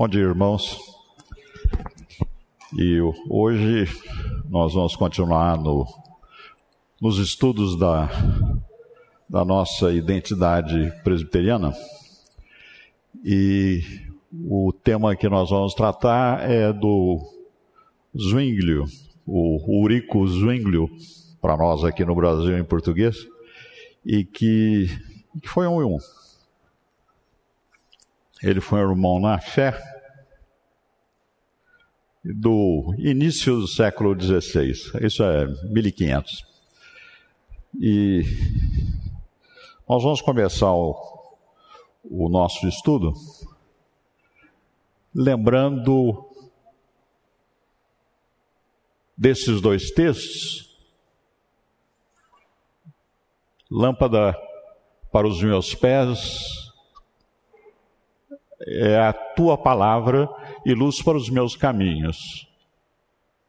Bom dia, irmãos. E hoje nós vamos continuar no, nos estudos da, da nossa identidade presbiteriana. E o tema que nós vamos tratar é do Zwinglio, o Urico Zwinglio, para nós aqui no Brasil em português, e que, que foi um, um ele foi um irmão na fé do início do século XVI, isso é 1500. E nós vamos começar o, o nosso estudo lembrando desses dois textos. Lâmpada para os meus pés é a tua palavra e luz para os meus caminhos.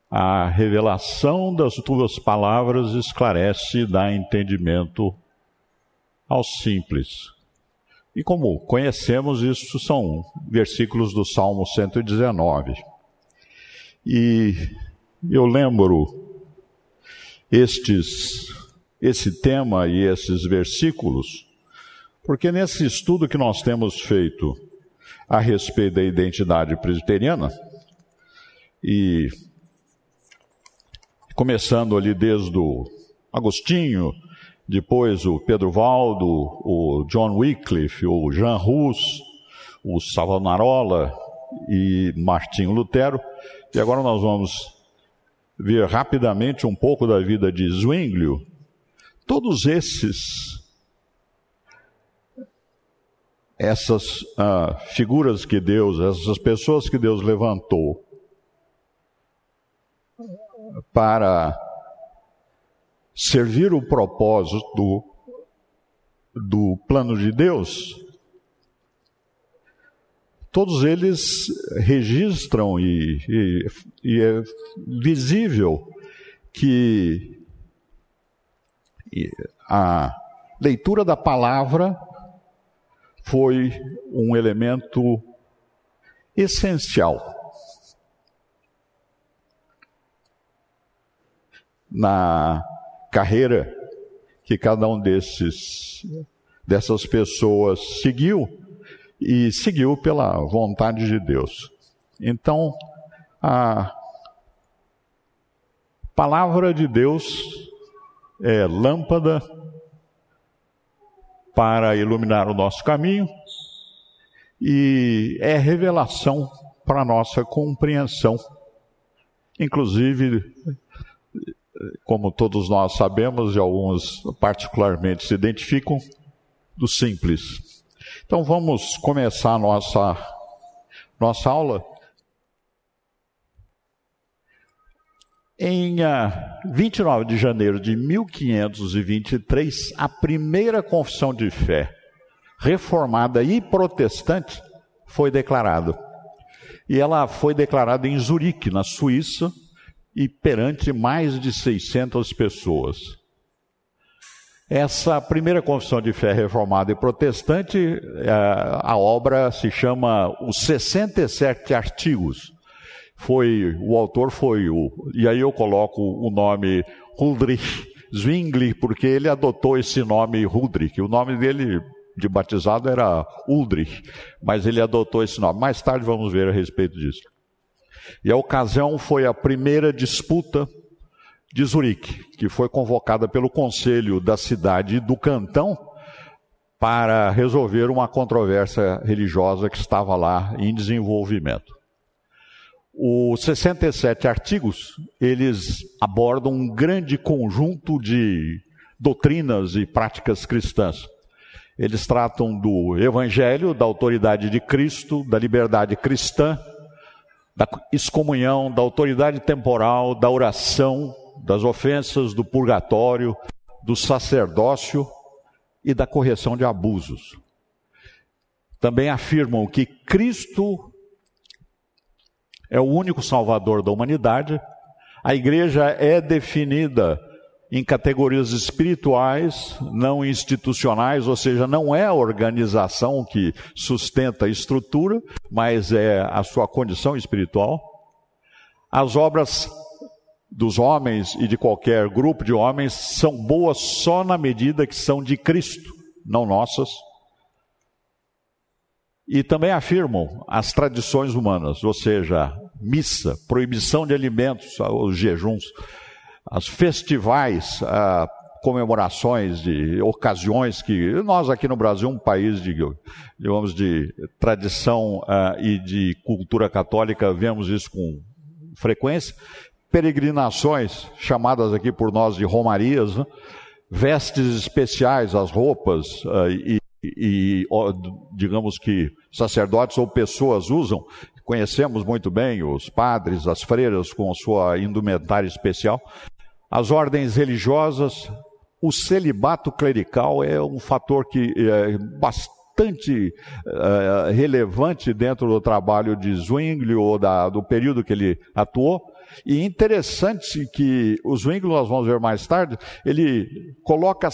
A revelação das tuas palavras esclarece e dá entendimento aos simples. E como conhecemos, isso são versículos do Salmo 119. E eu lembro estes, esse tema e esses versículos, porque nesse estudo que nós temos feito a respeito da identidade presbiteriana. E começando ali desde o Agostinho, depois o Pedro Valdo, o John Wycliffe, o Jean Rus, o Savonarola e Martinho Lutero. E agora nós vamos ver rapidamente um pouco da vida de Zwinglio. Todos esses essas ah, figuras que Deus, essas pessoas que Deus levantou para servir o propósito do, plano de Deus, todos eles registram e, e, e é visível que a leitura da palavra foi um elemento essencial na carreira que cada um desses dessas pessoas seguiu e seguiu pela vontade de Deus. Então, a palavra de Deus é lâmpada para iluminar o nosso caminho e é revelação para nossa compreensão. Inclusive, como todos nós sabemos, e alguns particularmente se identificam, do simples. Então vamos começar a nossa, nossa aula Em 29 ah, de janeiro de 1523, a primeira confissão de fé reformada e protestante foi declarada. E ela foi declarada em Zurique, na Suíça, e perante mais de 600 pessoas. Essa primeira confissão de fé reformada e protestante, eh, a obra se chama Os 67 Artigos foi o autor foi o e aí eu coloco o nome Huldrych Zwingli porque ele adotou esse nome Huldrych. O nome dele de batizado era Uldrich, mas ele adotou esse nome. Mais tarde vamos ver a respeito disso. E a ocasião foi a primeira disputa de Zurique, que foi convocada pelo conselho da cidade do cantão para resolver uma controvérsia religiosa que estava lá em desenvolvimento. Os 67 artigos, eles abordam um grande conjunto de doutrinas e práticas cristãs. Eles tratam do evangelho, da autoridade de Cristo, da liberdade cristã, da excomunhão, da autoridade temporal, da oração, das ofensas, do purgatório, do sacerdócio e da correção de abusos. Também afirmam que Cristo é o único salvador da humanidade. A igreja é definida em categorias espirituais, não institucionais, ou seja, não é a organização que sustenta a estrutura, mas é a sua condição espiritual. As obras dos homens e de qualquer grupo de homens são boas só na medida que são de Cristo, não nossas. E também afirmam as tradições humanas, ou seja, missa, proibição de alimentos, os jejuns, os festivais, comemorações de ocasiões que nós aqui no Brasil, um país de, digamos, de tradição uh, e de cultura católica, vemos isso com frequência. Peregrinações, chamadas aqui por nós de romarias, né? vestes especiais, as roupas e, e, digamos que sacerdotes ou pessoas usam. Conhecemos muito bem os padres, as freiras com sua indumentária especial. As ordens religiosas, o celibato clerical é um fator que é bastante é, relevante dentro do trabalho de Zwingli ou da, do período que ele atuou. E interessante que o Zwingli, nós vamos ver mais tarde, ele coloca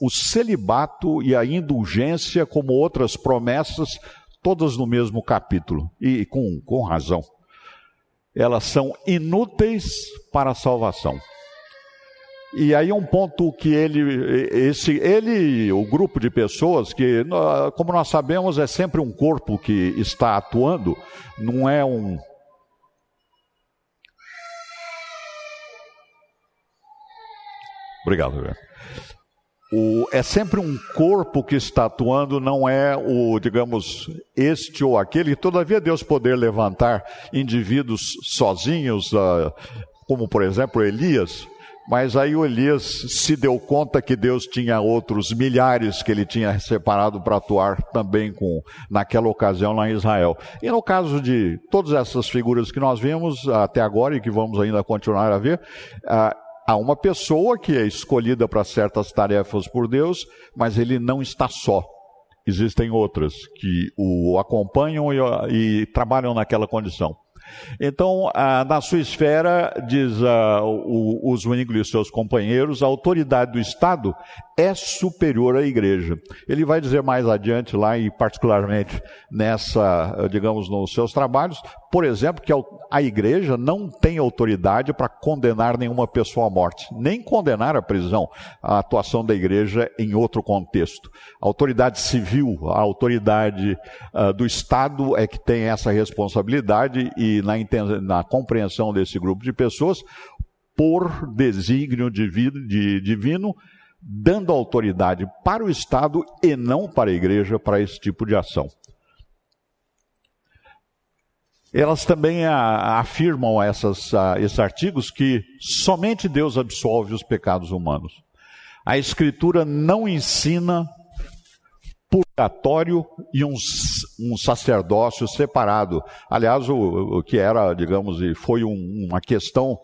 o celibato e a indulgência como outras promessas, todas no mesmo capítulo, e com, com razão. Elas são inúteis para a salvação. E aí um ponto que ele, esse, ele, o grupo de pessoas que, como nós sabemos, é sempre um corpo que está atuando, não é um, Obrigado, O, é sempre um corpo que está atuando, não é o, digamos, este ou aquele. Todavia, Deus poder levantar indivíduos sozinhos, uh, como por exemplo Elias, mas aí o Elias se deu conta que Deus tinha outros milhares que ele tinha separado para atuar também com naquela ocasião lá em Israel. E no caso de todas essas figuras que nós vimos até agora e que vamos ainda continuar a ver, uh, Há uma pessoa que é escolhida para certas tarefas por Deus, mas ele não está só. Existem outras que o acompanham e, e trabalham naquela condição. Então, ah, na sua esfera, diz ah, o, os Zwingli e seus companheiros, a autoridade do Estado é superior à igreja. Ele vai dizer mais adiante lá, e particularmente nessa, digamos, nos seus trabalhos, por exemplo, que a igreja não tem autoridade para condenar nenhuma pessoa à morte, nem condenar a prisão, a atuação da igreja em outro contexto. A autoridade civil, a autoridade uh, do Estado é que tem essa responsabilidade e na, na compreensão desse grupo de pessoas, por desígnio divino, de, divino, dando autoridade para o Estado e não para a igreja para esse tipo de ação. Elas também afirmam essas, esses artigos que somente Deus absolve os pecados humanos. A Escritura não ensina purgatório e um, um sacerdócio separado. Aliás, o, o, que era, digamos, e foi um, uma questão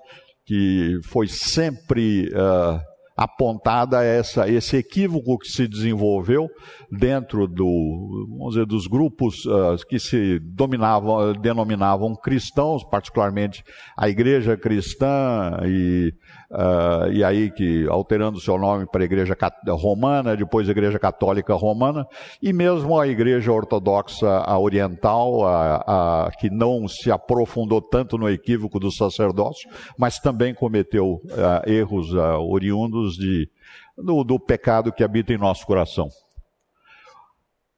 que foi sempre uh, apontada essa, esse equívoco que se desenvolveu dentro do, vamos dizer, dos grupos uh, que se dominavam, denominavam cristãos, particularmente a igreja cristã e Uh, e aí que alterando seu nome para a Igreja Romana, depois a Igreja Católica Romana, e mesmo a Igreja Ortodoxa Oriental, a, a, que não se aprofundou tanto no equívoco do sacerdócio, mas também cometeu uh, erros uh, oriundos de, do, do pecado que habita em nosso coração.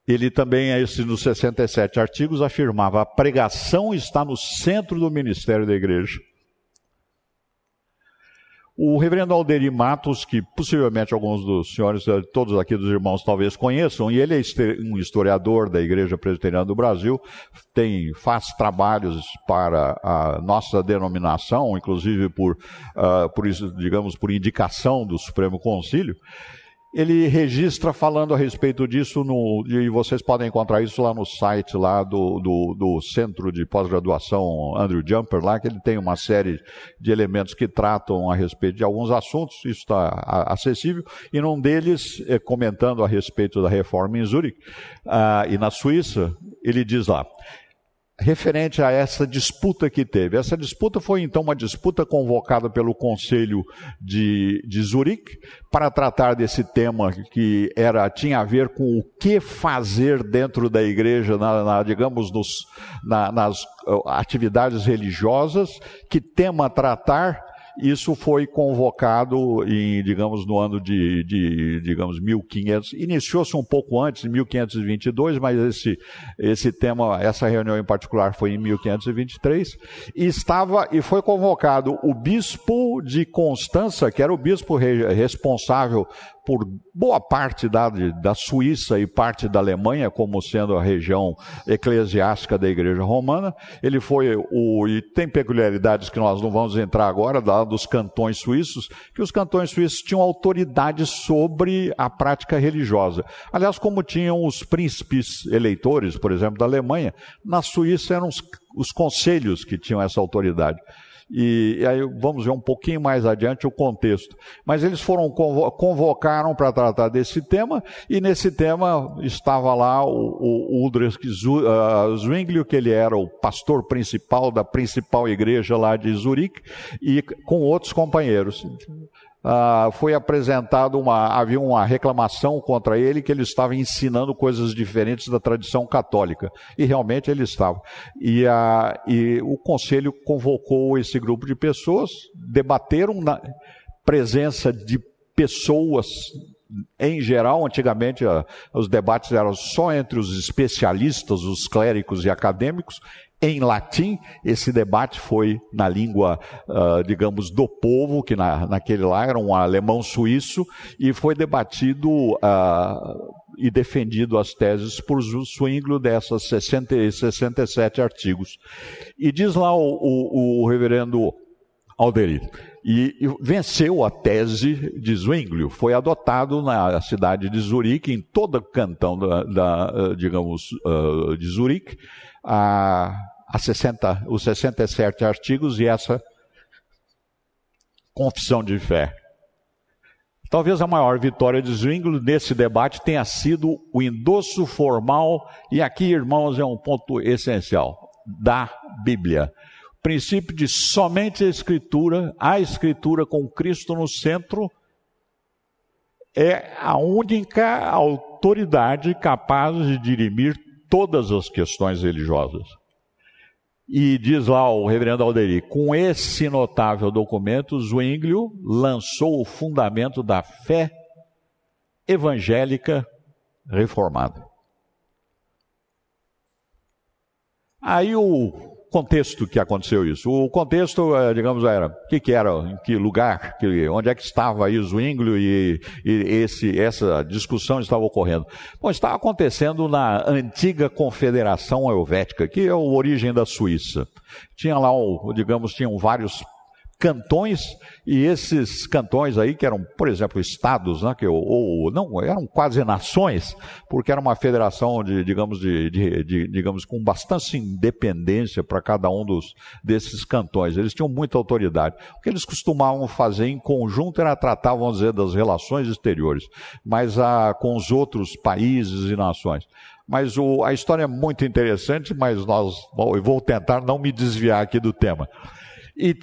Ele também, esse nos 67 artigos, afirmava: a pregação está no centro do ministério da igreja. O reverendo Alderi Matos, que possivelmente alguns dos senhores, eh, todos aqui dos irmãos talvez conheçam, e ele é um historiador da Igreja Presbiteriana do Brasil, tem, faz trabalhos para a nossa denominação, inclusive por, uh, por digamos, por indicação do Supremo Concílio ele registra falando a respeito disso, no, e vocês podem encontrar isso lá no site lá do, do, do Centro de Pós-Graduação Andrew Jumper, lá que ele tem uma série de elementos que tratam a respeito de alguns assuntos, isso está acessível, e num deles, é, comentando a respeito da reforma em Zurich, uh, e na Suíça, ele diz lá, referente a essa disputa que teve. Essa disputa foi então uma disputa convocada pelo Conselho de, de Zurique para tratar desse tema que era tinha a ver com o que fazer dentro da igreja, na, na digamos, nos, na, nas uh, atividades religiosas, que tema tratar isso foi convocado em, digamos, no ano de, de digamos, 1500. Iniciou-se um pouco antes, em 1522, mas esse, esse tema, essa reunião em particular foi em 1523. E estava, e foi convocado o bispo de Constança, que era o bispo re, responsável por boa parte da, da Suíça e parte da Alemanha, como sendo a região eclesiástica da Igreja Romana. Ele foi o. E tem peculiaridades que nós não vamos entrar agora, da, dos cantões suíços, que os cantões suíços tinham autoridade sobre a prática religiosa. Aliás, como tinham os príncipes eleitores, por exemplo, da Alemanha, na Suíça eram os, os conselhos que tinham essa autoridade. E, e, aí vamos ver um pouquinho mais adiante o contexto. Mas eles foram convocaram para tratar desse tema e nesse tema estava lá o, o Uldrich uh, Zwinglio, que ele era o pastor principal da principal igreja lá de Zurique e com outros companheiros ah, foi apresentado uma, havia uma reclamação contra ele que ele estava ensinando coisas diferentes da tradição católica. E realmente ele estava. E, ah, e o conselho convocou esse grupo de pessoas, debateram na presença de pessoas em geral, antigamente ah, os debates eram só entre os especialistas, os clérigos e acadêmicos em latim. Esse debate foi na língua, uh, digamos, do povo, que na, naquele lá era um alemão suíço, e foi debatido uh, e defendido as teses por Zwinglio dessas 60, 67 artigos. E diz lá o, o, o reverendo Alderir, e, venceu a tese de Zwinglio, foi adotado na cidade de Zurique, em todo o cantão da, da digamos, uh, de Zurique, a, a 60, os 67 artigos e essa confissão de fé. Talvez a maior vitória de Zwingli nesse debate tenha sido o endosso formal, e aqui, irmãos, é um ponto essencial, da Bíblia. O princípio de somente a Escritura, a Escritura com Cristo no centro, é a única autoridade capaz de dirimir todas as questões religiosas. E diz lá o reverendo Alderi, com esse notável documento, Zwinglio lançou o fundamento da fé evangélica reformada. Aí o contexto que aconteceu isso. O contexto, eh, digamos, era o que, que, era, em que lugar, que, onde é que estava aí Zwinglio e, e esse, essa discussão estava ocorrendo. Bom, estava acontecendo na antiga Confederação Helvética, que é a origem da Suíça. Tinha lá, digamos, tinham vários cantões, e esses cantões aí, que eram, por exemplo, estados, né, que, ou, não, eram quase nações, porque era uma federação de, digamos, de, de, de digamos, com bastante independência para cada um dos, desses cantões. Eles tinham muita autoridade. O que eles costumavam fazer em conjunto era tratar, vamos dizer, das relações exteriores, mas a, com os outros países e nações. Mas o, a história é muito interessante, mas nós, eu vou tentar não me desviar aqui do tema. E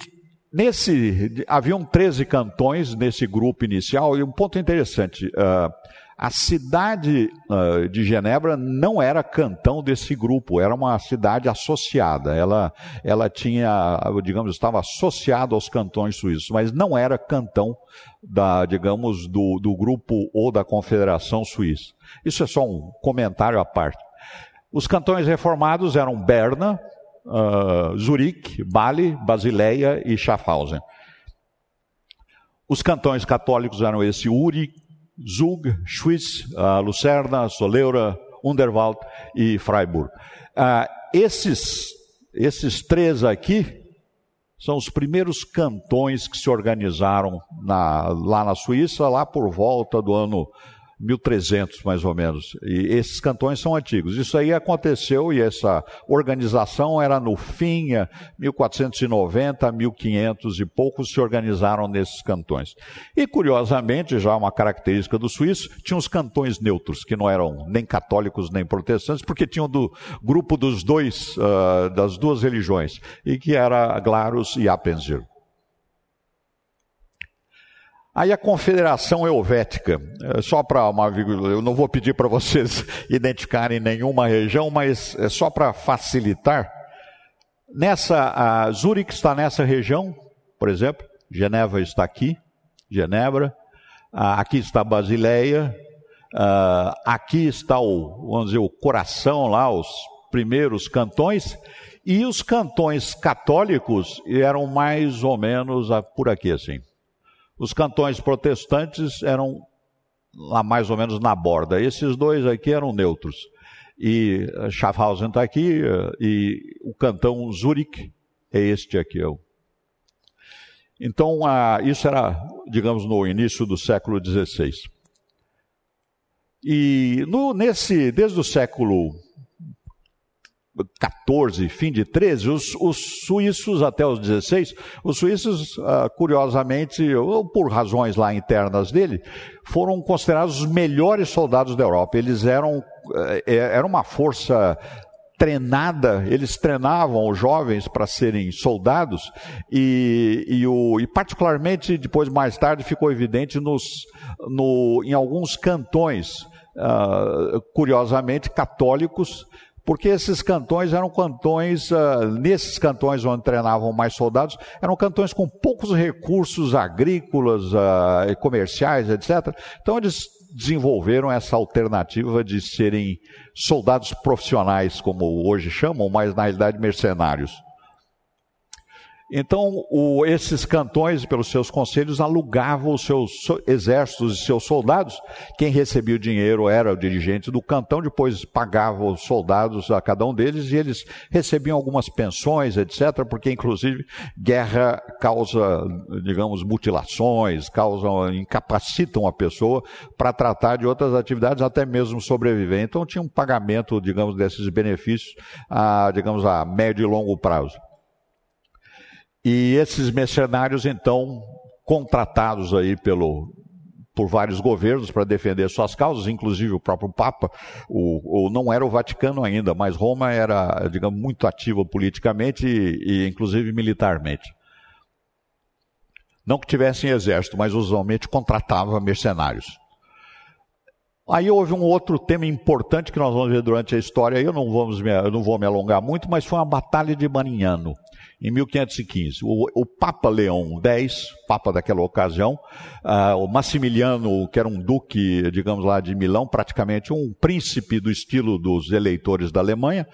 Nesse, haviam 13 cantões nesse grupo inicial, e um ponto interessante, uh, a cidade uh, de Genebra não era cantão desse grupo, era uma cidade associada. Ela, ela tinha, digamos, estava associada aos cantões suíços, mas não era cantão da, digamos, do, do grupo ou da Confederação Suíça. Isso é só um comentário à parte. Os cantões reformados eram Berna, uh, Zurique, Bali, Basileia e Schaffhausen. Os cantões católicos eram esse Uri, Zug, Schwyz, uh, Lucerna, Soleura, Underwald e Freiburg. Uh, esses, esses três aqui são os primeiros cantões que se organizaram na, lá na Suíça, lá por volta do ano 1300 mais ou menos. E esses cantões são antigos. Isso aí aconteceu e essa organização era no fim, 1490, 1500 e poucos se organizaram nesses cantões. E curiosamente, já uma característica do suíço, tinha os cantões neutros, que não eram nem católicos nem protestantes, porque tinham do grupo dos dois, uh, das duas religiões, e que era Glarus e Appenzir. Aí a Confederação Helvética, é, só para uma eu não vou pedir para vocês identificarem nenhuma região, mas é só para facilitar. Nessa, a Zurich está nessa região, por exemplo, Geneva está aqui, Genebra, aqui está Basileia, aqui está o, vamos dizer, o coração lá, os primeiros cantões, e os cantões católicos eram mais ou menos por aqui assim. Os cantões protestantes eram lá mais ou menos na borda. Esses dois aqui eram neutros. E eh, Schaffhausen está aqui, eh, e o cantão Zurich é este aqui. Então, isso era, digamos, no início do século XVI. E no, nesse, desde o século 14, fim de 13, os, os suíços até os 16, os suíços, uh, curiosamente, ou por razões lá internas dele, foram considerados os melhores soldados da Europa. Eles eram, uh, era uma força treinada, eles treinavam os jovens para serem soldados e, e, o, e, particularmente depois mais tarde ficou evidente nos, no, em alguns cantões, uh, curiosamente católicos, porque esses cantões eram cantões, uh, nesses cantões onde treinavam mais soldados, eram cantões com poucos recursos agrícolas uh, comerciais, etc. Então eles desenvolveram essa alternativa de serem soldados profissionais, como hoje chamam, mas na realidade mercenários. Então, o, esses cantões, pelos seus conselhos, alugavam os seus exércitos e seus soldados. Quem recebia o dinheiro era o dirigente do cantão, depois pagava os soldados a cada um deles e eles recebiam algumas pensões, etc., porque, inclusive, guerra causa, digamos, mutilações, causa, incapacitam a pessoa para tratar de outras atividades, até mesmo sobreviver. Então, tinha um pagamento, digamos, desses benefícios, a, digamos, a médio e longo prazo. E esses mercenários, então, contratados aí pelo, por vários governos para defender suas causas, inclusive o próprio Papa, o, o, não era o Vaticano ainda, mas Roma era, digamos, muito ativa politicamente e, e inclusive militarmente. Não que tivessem exército, mas usualmente contratava mercenários. Aí houve um outro tema importante que nós vamos ver durante a história, eu não, vamos me, eu não vou me alongar muito, mas foi a Batalha de Marignano em 1515. O, o, Papa Leão X, Papa daquela ocasião, uh, o Massimiliano, que era um duque, digamos lá, de Milão, praticamente um príncipe do estilo dos eleitores da Alemanha,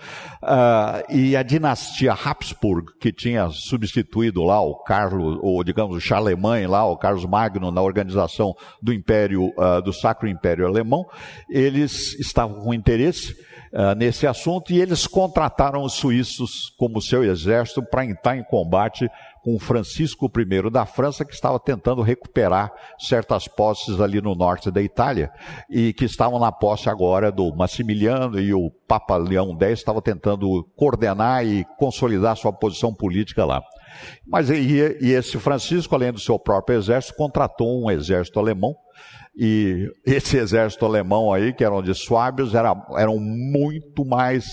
uh, e a dinastia Habsburg, que tinha substituído lá o Carlos, ou digamos o Charlemagne lá, o Carlos Magno, na organização do Império, uh, do Sacro Império Alemão, eles estavam com interesse uh, nesse assunto e eles contrataram os suíços como seu exército para entrar em combate com Francisco I da França, que estava tentando recuperar certas posses ali no norte da Itália e que estavam na posse agora do Massimiliano e o Papa Leão X estava tentando coordenar e consolidar sua posição política lá. Mas e, e esse Francisco, além do seu próprio exército, contratou um exército alemão e esse exército alemão aí, que eram de suábios, era, eram muito mais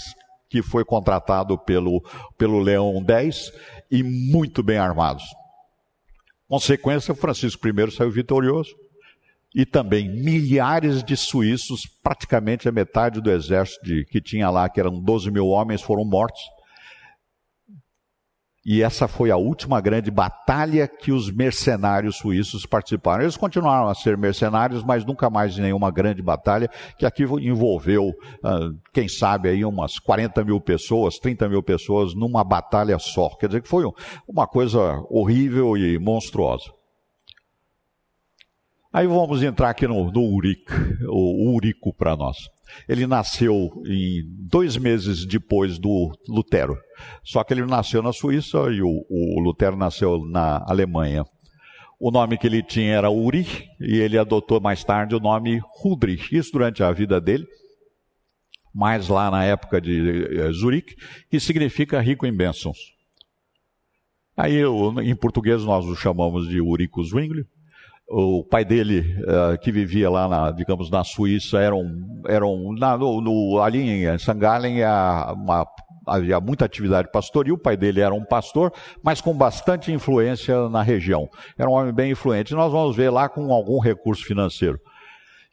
que foi contratado pelo, pelo Leão X e muito bem armados. Consequência, Francisco I saiu vitorioso e também milhares de suíços, praticamente a metade do exército de, que tinha lá, que eram 12 mil homens, foram mortos. E essa foi a última grande batalha que os mercenários suíços participaram. Eles continuaram a ser mercenários, mas nunca mais em nenhuma grande batalha, que aqui envolveu, ah, quem sabe, aí umas 40 mil pessoas, 30 mil pessoas numa batalha só. Quer dizer que foi uma coisa horrível e monstruosa. Aí vamos entrar aqui no, no Uric, o Urico para nós. Ele nasceu em dois meses depois do Lutero. Só que ele nasceu na Suíça e o, o Lutero nasceu na Alemanha. O nome que ele tinha era Uri, e ele adotou mais tarde o nome Rudrich, isso durante a vida dele, mais lá na época de eh, Zurique, que significa rico em bênçãos. Aí, em português, nós o chamamos de Urico Zwingli. O pai dele, uh, que vivia lá, na, digamos, na Suíça, era um, era um na, no, no, ali em. Gallen, uma havia muita atividade pastoril, o pai dele era um pastor, mas com bastante influência na região. Era um homem bem influente. Nós vamos ver lá com algum recurso financeiro.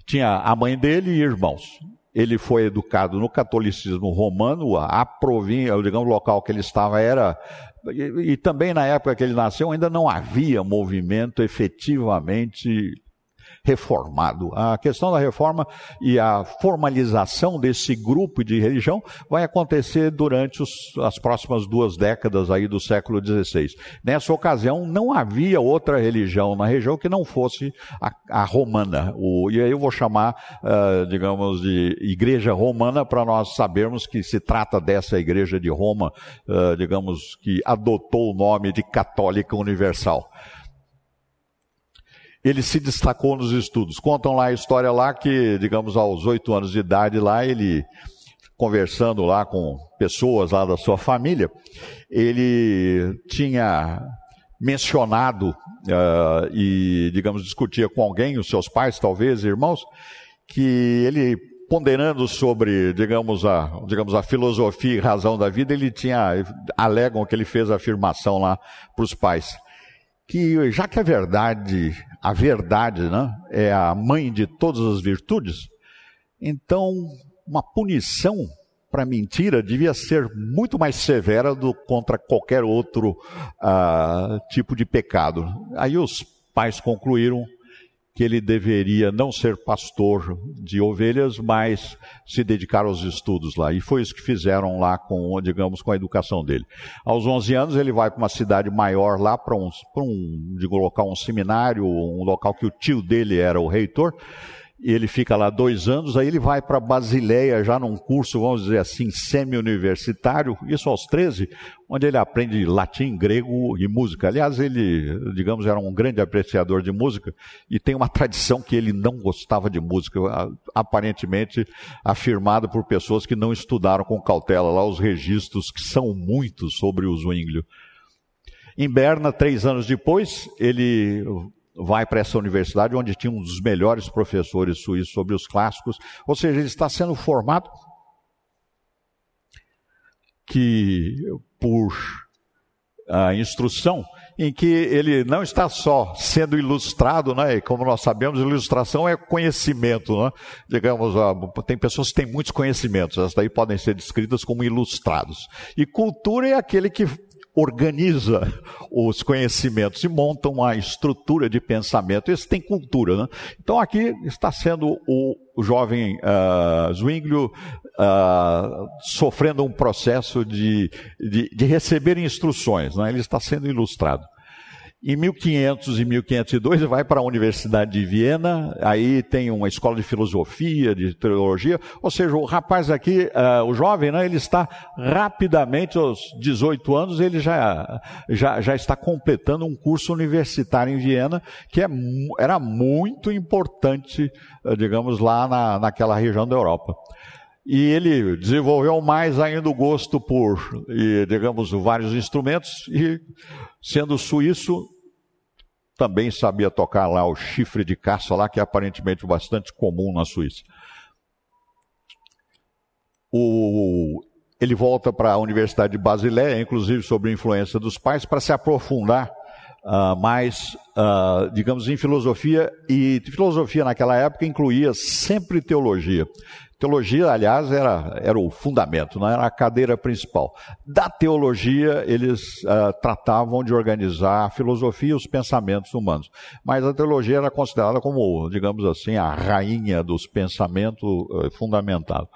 Tinha a mãe dele e irmãos. Ele foi educado no catolicismo romano, a província, digamos, o local que ele estava era e, também na época que ele nasceu ainda não havia movimento efetivamente reformado. A questão da reforma e a formalização desse grupo de religião vai acontecer durante os, as próximas duas décadas aí do século XVI. Nessa ocasião, não havia outra religião na região que não fosse a, a romana. O, e aí eu vou chamar, uh, digamos, de igreja romana para nós sabermos que se trata dessa igreja de Roma, uh, digamos, que adotou o nome de Católica Universal ele se destacou nos estudos. Contam lá a história lá que, digamos, aos oito anos de idade lá, ele conversando lá com pessoas lá da sua família, ele tinha mencionado uh, e, digamos, discutia com alguém, os seus pais, talvez, irmãos, que ele ponderando sobre, digamos, a, digamos, a filosofia e razão da vida, ele tinha, alegam que ele fez a afirmação lá para os pais, que já que a verdade a verdade né, é a mãe de todas as virtudes, então uma punição para mentira devia ser muito mais severa do contra qualquer outro uh, tipo de pecado. Aí os pais concluíram que ele deveria não ser pastor de ovelhas, mas se dedicar aos estudos lá. E foi isso que fizeram lá com, digamos, com a educação dele. Aos 11 anos ele vai para uma cidade maior lá para um, para um, de colocar um seminário, um local que o tio dele era o reitor e ele fica lá dois anos, aí ele vai para Basileia, já num curso, vamos dizer assim, semi-universitário, isso aos 13, onde ele aprende latim, grego e música. Aliás, ele, digamos, era um grande apreciador de música e tem uma tradição que ele não gostava de música, aparentemente afirmada por pessoas que não estudaram com cautela lá os registros, que são muitos sobre o Zwinglio. Em Berna, três anos depois, ele vai para essa universidade onde tinha um dos melhores professores suíços sobre os clássicos, ou seja, ele está sendo formado que por a instrução em que ele não está só sendo ilustrado, né? E como nós sabemos, ilustração é conhecimento, né? Digamos, tem pessoas que têm muitos conhecimentos, essas daí podem ser descritas como ilustrados. E cultura é aquele que organiza os conhecimentos e monta uma estrutura de pensamento. Esse tem cultura, né? Então aqui está sendo o, o jovem uh, Zwinglio uh, sofrendo um processo de, de, de receber instruções, né? Ele está sendo ilustrado. Em 1500 e 1502 ele vai para a Universidade de Viena, aí tem uma escola de filosofia, de teologia, ou seja, o rapaz aqui, uh, o jovem, né, ele está rapidamente, aos 18 anos, ele já, já, já está completando um curso universitário em Viena, que é, era muito importante, uh, digamos, lá na, naquela região da Europa. E ele desenvolveu mais ainda o gosto por, e, digamos, vários instrumentos, e sendo suíço, também sabia tocar lá o chifre de caça lá, que é aparentemente bastante comum na Suíça. O, ele volta para a Universidade de Basileia, inclusive sob influência dos pais, para se aprofundar uh, mais, uh, digamos, em filosofia. E filosofia naquela época incluía sempre teologia. Teologia, aliás, era, era o fundamento, não era a cadeira principal. Da teologia, eles uh, tratavam de organizar a filosofia e os pensamentos humanos. Mas a teologia era considerada como, digamos assim, a rainha dos pensamentos uh, fundamentados.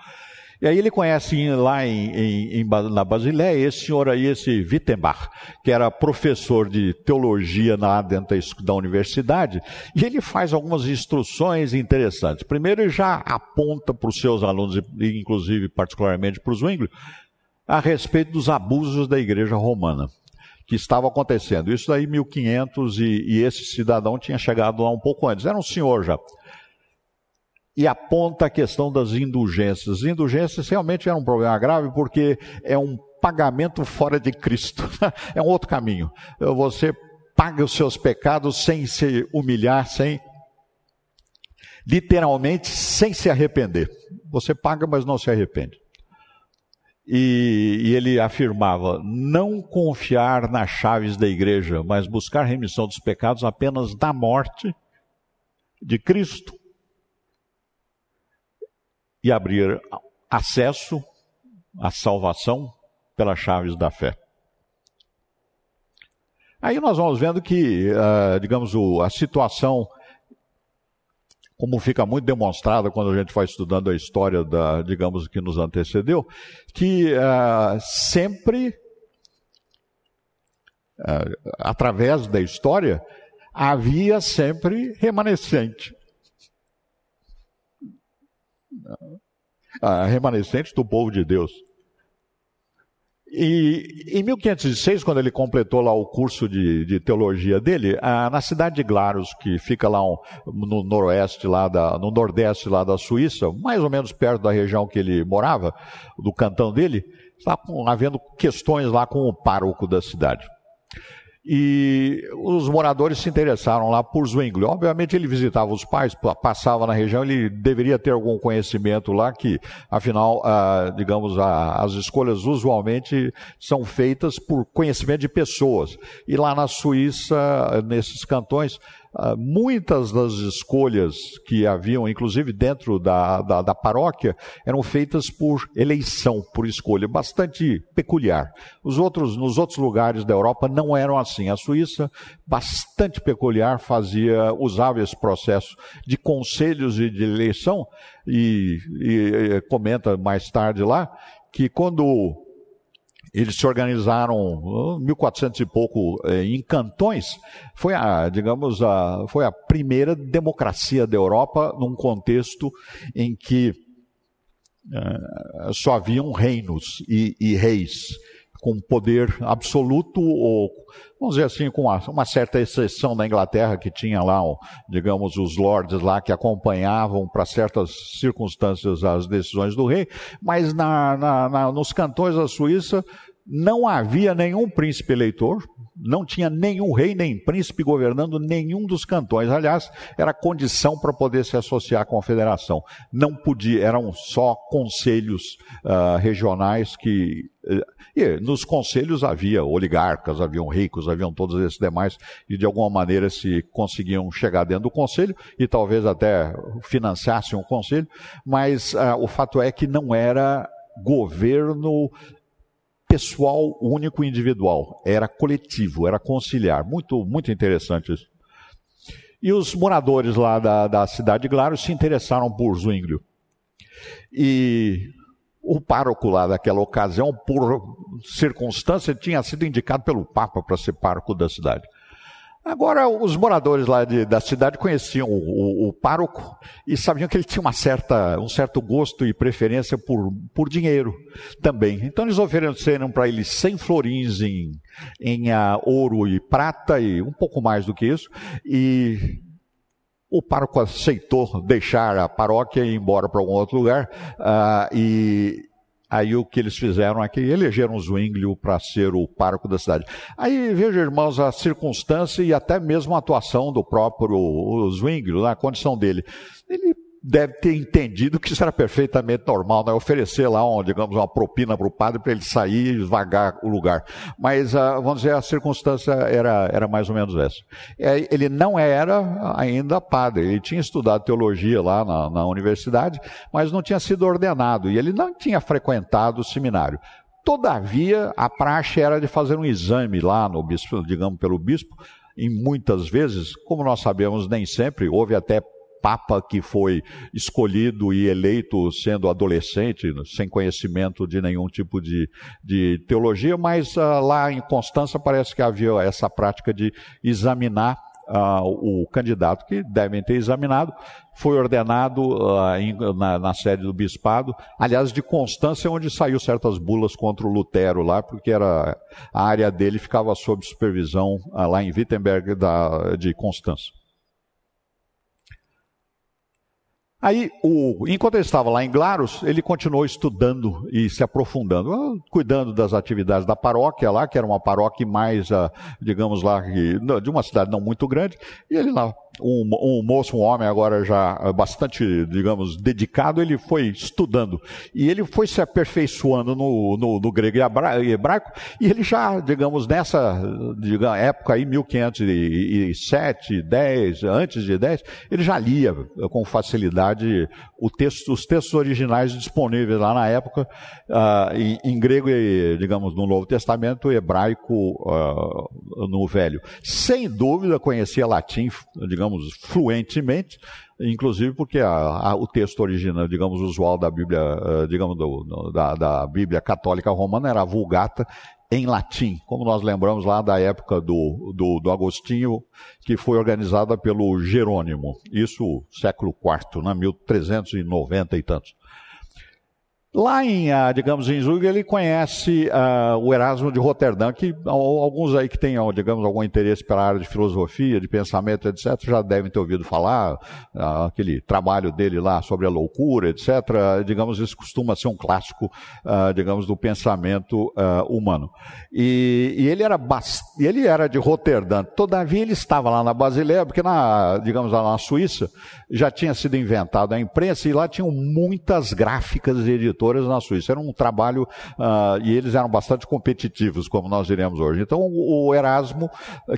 E aí ele conhece lá em, em, em, na Basileia esse senhor aí, esse Wittenbach, que era professor de teologia lá dentro da universidade, e ele faz algumas instruções interessantes. Primeiro ele já aponta para os seus alunos, inclusive particularmente para os Zwingli, a respeito dos abusos da igreja romana. que estava acontecendo. Isso daí 1500 e, e esse cidadão tinha chegado lá um pouco antes. Era um senhor já. E aponta a questão das indulgências. As indulgências realmente era um problema grave porque é um pagamento fora de Cristo. é um outro caminho. Você paga os seus pecados sem se humilhar, sem literalmente sem se arrepender. Você paga, mas não se arrepende. E, e, ele afirmava: não confiar nas chaves da igreja, mas buscar remissão dos pecados apenas da morte de Cristo e abrir acesso à salvação pelas chaves da fé. Aí nós vamos vendo que, uh, digamos, o, a situação como fica muito demonstrado quando a gente vai estudando a história da, digamos, que nos antecedeu, que uh, sempre, uh, através da história, havia sempre remanescente. Uh, remanescente do povo de Deus. E em 1506, quando ele completou lá o curso de, de teologia dele, ah, na cidade de Glarus, que fica lá um, no noroeste, lá da, no nordeste lá da Suíça, mais ou menos perto da região que ele morava, do cantão dele, estava havendo questões lá com o pároco da cidade. E os moradores se interessaram lá por Zwingli. Obviamente ele visitava os pais, passava na região, ele deveria ter algum conhecimento lá que, afinal, ah, digamos, ah, as escolhas usualmente são feitas por conhecimento de pessoas. E lá na Suíça, nesses cantões, ah, muitas das escolhas que haviam, inclusive dentro da, da, da, paróquia, eram feitas por eleição, por escolha, bastante peculiar. Os outros, nos outros lugares da Europa não eram assim. A Suíça, bastante peculiar, fazia, usava esse processo de conselhos e de eleição, e, e, e comenta mais tarde lá que quando eles se organizaram 1400 e pouco eh, em cantões. Foi a, digamos, a, foi a primeira democracia da Europa num contexto em que uh, só haviam reinos e, e, reis com poder absoluto ou, vamos dizer assim, com uma, uma certa exceção da Inglaterra que tinha lá, digamos, os lords lá que acompanhavam para certas circunstâncias as decisões do rei, mas na, na, na, nos cantões da Suíça não havia nenhum príncipe eleitor, não tinha nenhum rei nem príncipe governando nenhum dos cantões. Aliás, era condição para poder se associar com a federação. Não podia, eram só conselhos uh, regionais que. Uh, e nos conselhos havia oligarcas, haviam ricos, haviam todos esses demais, e de alguma maneira se conseguiam chegar dentro do conselho e talvez até financiassem o conselho, mas uh, o fato é que não era governo pessoal único individual, era coletivo, era conciliar. Muito, muito interessante isso. E os moradores lá da, da cidade de Claro se interessaram por Zwinglio. E o pároco lá daquela ocasião, por circunstância, tinha sido indicado pelo Papa para ser pároco da cidade. Agora, os moradores lá de, da cidade conheciam o, o, o, pároco e sabiam que ele tinha uma certa, um certo gosto e preferência por, por dinheiro também. Então, eles ofereceram para ele 100 florins em, em uh, ouro e prata e um pouco mais do que isso. E o pároco aceitou deixar a paróquia e ir embora para algum outro lugar. Uh, e Aí o que eles fizeram é que elegeram Zwinglio para ser o pároco da cidade. Aí veja, irmãos, a circunstância e até mesmo a atuação do próprio Zwinglio, na condição dele. Ele deve ter entendido que isso era perfeitamente normal, né? oferecer lá, um, digamos, uma propina para o padre para ele sair e vagar o lugar. Mas, uh, vamos dizer, a circunstância era, era mais ou menos essa. É, ele não era ainda padre, ele tinha estudado teologia lá na, na universidade, mas não tinha sido ordenado, e ele não tinha frequentado o seminário. Todavia, a praxe era de fazer um exame lá no bispo, digamos, pelo bispo, e muitas vezes, como nós sabemos, nem sempre, houve até Papa que foi escolhido e eleito sendo adolescente, sem conhecimento de nenhum tipo de, de teologia, mas uh, lá em Constança parece que havia essa prática de examinar uh, o candidato que devem ter examinado, foi ordenado uh, em, na, na, sede do bispado, aliás, de Constância, onde saiu certas bulas contra o Lutero lá, porque era a área dele ficava sob supervisão uh, lá em Wittenberg da, de Constância. Aí, o, enquanto ele estava lá em Glaros, ele continuou estudando e se aprofundando, ah, cuidando das atividades da paróquia lá, que era uma paróquia mais, ah, digamos lá, de uma cidade não muito grande, e ele lá um, um, moço, um homem agora já bastante, digamos, dedicado, ele foi estudando. E ele foi se aperfeiçoando no, no, no grego e hebraico, e ele já, digamos, nessa digamos, época aí, 1507, 10, antes de 10, ele já lia com facilidade texto, os textos originais disponíveis lá na época, uh, em, em, grego e, digamos, no Novo Testamento, hebraico uh, no Velho. Sem dúvida conhecia latim, digamos, fluentemente, inclusive porque a, a, o texto original, digamos, usual da Bíblia, uh, digamos, do, no, da, da Bíblia católica romana era a Vulgata, em latim, como nós lembramos lá da época do, do, do Agostinho, que foi organizada pelo Jerônimo, isso século IV, né, 1390 e tantos. Lá em, uh, digamos, em Zug, ele conhece uh, o Erasmo de Roterdã, que alguns aí que tenham, digamos, algum interesse pela área de filosofia, de pensamento, etc., já devem ter ouvido falar, uh, aquele trabalho dele lá sobre a loucura, etc., digamos, isso costuma ser um clássico, digamos, do pensamento humano. E, e, ele, era ele era de Roterdã, todavia ele estava lá na Basileia, porque, na, digamos, lá na Suíça, já tinha sido inventado a imprensa e lá tinham muitas gráficas e editoras na Suíça. Era um trabalho, uh, e eles eram bastante competitivos, como nós diremos hoje. Então, o Erasmo,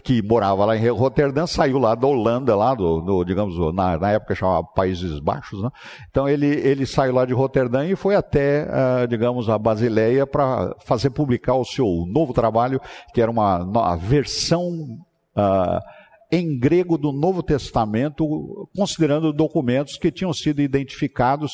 que morava lá em Roterdã, saiu lá da Holanda, lá do, do digamos, na, na, época chamava Países Baixos, né? Então, ele, ele saiu lá de Roterdã e foi até, uh, digamos, a Basileia para fazer publicar o seu novo trabalho, que era uma, uma versão uh, em grego do Novo Testamento, considerando documentos que tinham sido identificados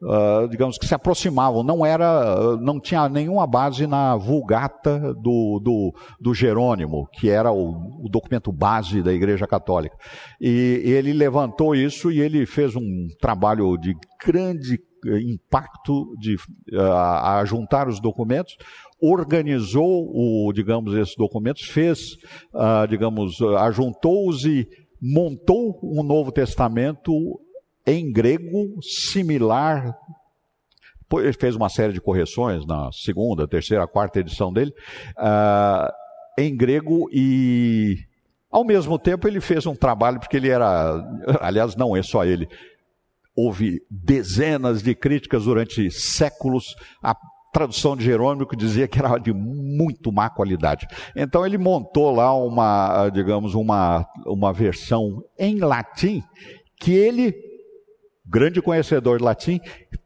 Uh, digamos que se aproximavam, não era, não tinha nenhuma base na Vulgata do, do, do Jerônimo, que era o, o, documento base da Igreja Católica. E, e ele levantou isso e ele fez um trabalho de grande eh, impacto de uh, a juntar os documentos, organizou o, digamos, esses documentos, fez, uh, digamos, ajuntou-os e montou um Novo Testamento em grego similar. Ele fez uma série de correções na segunda, terceira, quarta edição dele, uh, em grego e, ao mesmo tempo, ele fez um trabalho, porque ele era, aliás, não é só ele, houve dezenas de críticas durante séculos a tradução de Jerônimo que dizia que era de muito má qualidade. Então ele montou lá uma, digamos, uma, uma versão em latim que ele grande conhecedor de latim,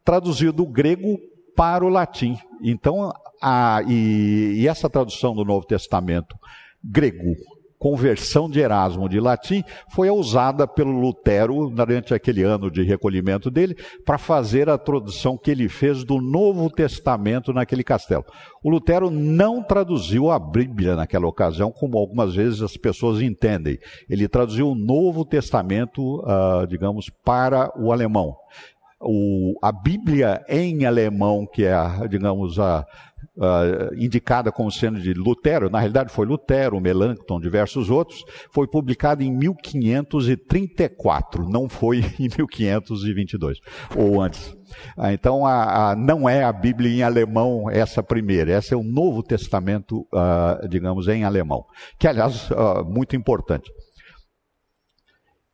traduziu do grego para o latim. Então, a, e, e essa tradução do Novo Testamento grego conversão de Erasmo de latim foi usada pelo Lutero durante aquele ano de recolhimento dele para fazer a tradução que ele fez do Novo Testamento naquele castelo. O Lutero não traduziu a Bíblia naquela ocasião, como algumas vezes as pessoas entendem. Ele traduziu o Novo Testamento, uh, digamos, para o alemão. O, a Bíblia em alemão, que é, digamos, a, indicada como sendo de Lutero, na realidade foi Lutero, Melanchthon, diversos outros, foi publicada em 1534, não foi em 1522, ou antes. Ah, então, a, a, não é a Bíblia em alemão essa primeira, essa é o Novo Testamento, uh, digamos, em alemão, que aliás, uh, muito importante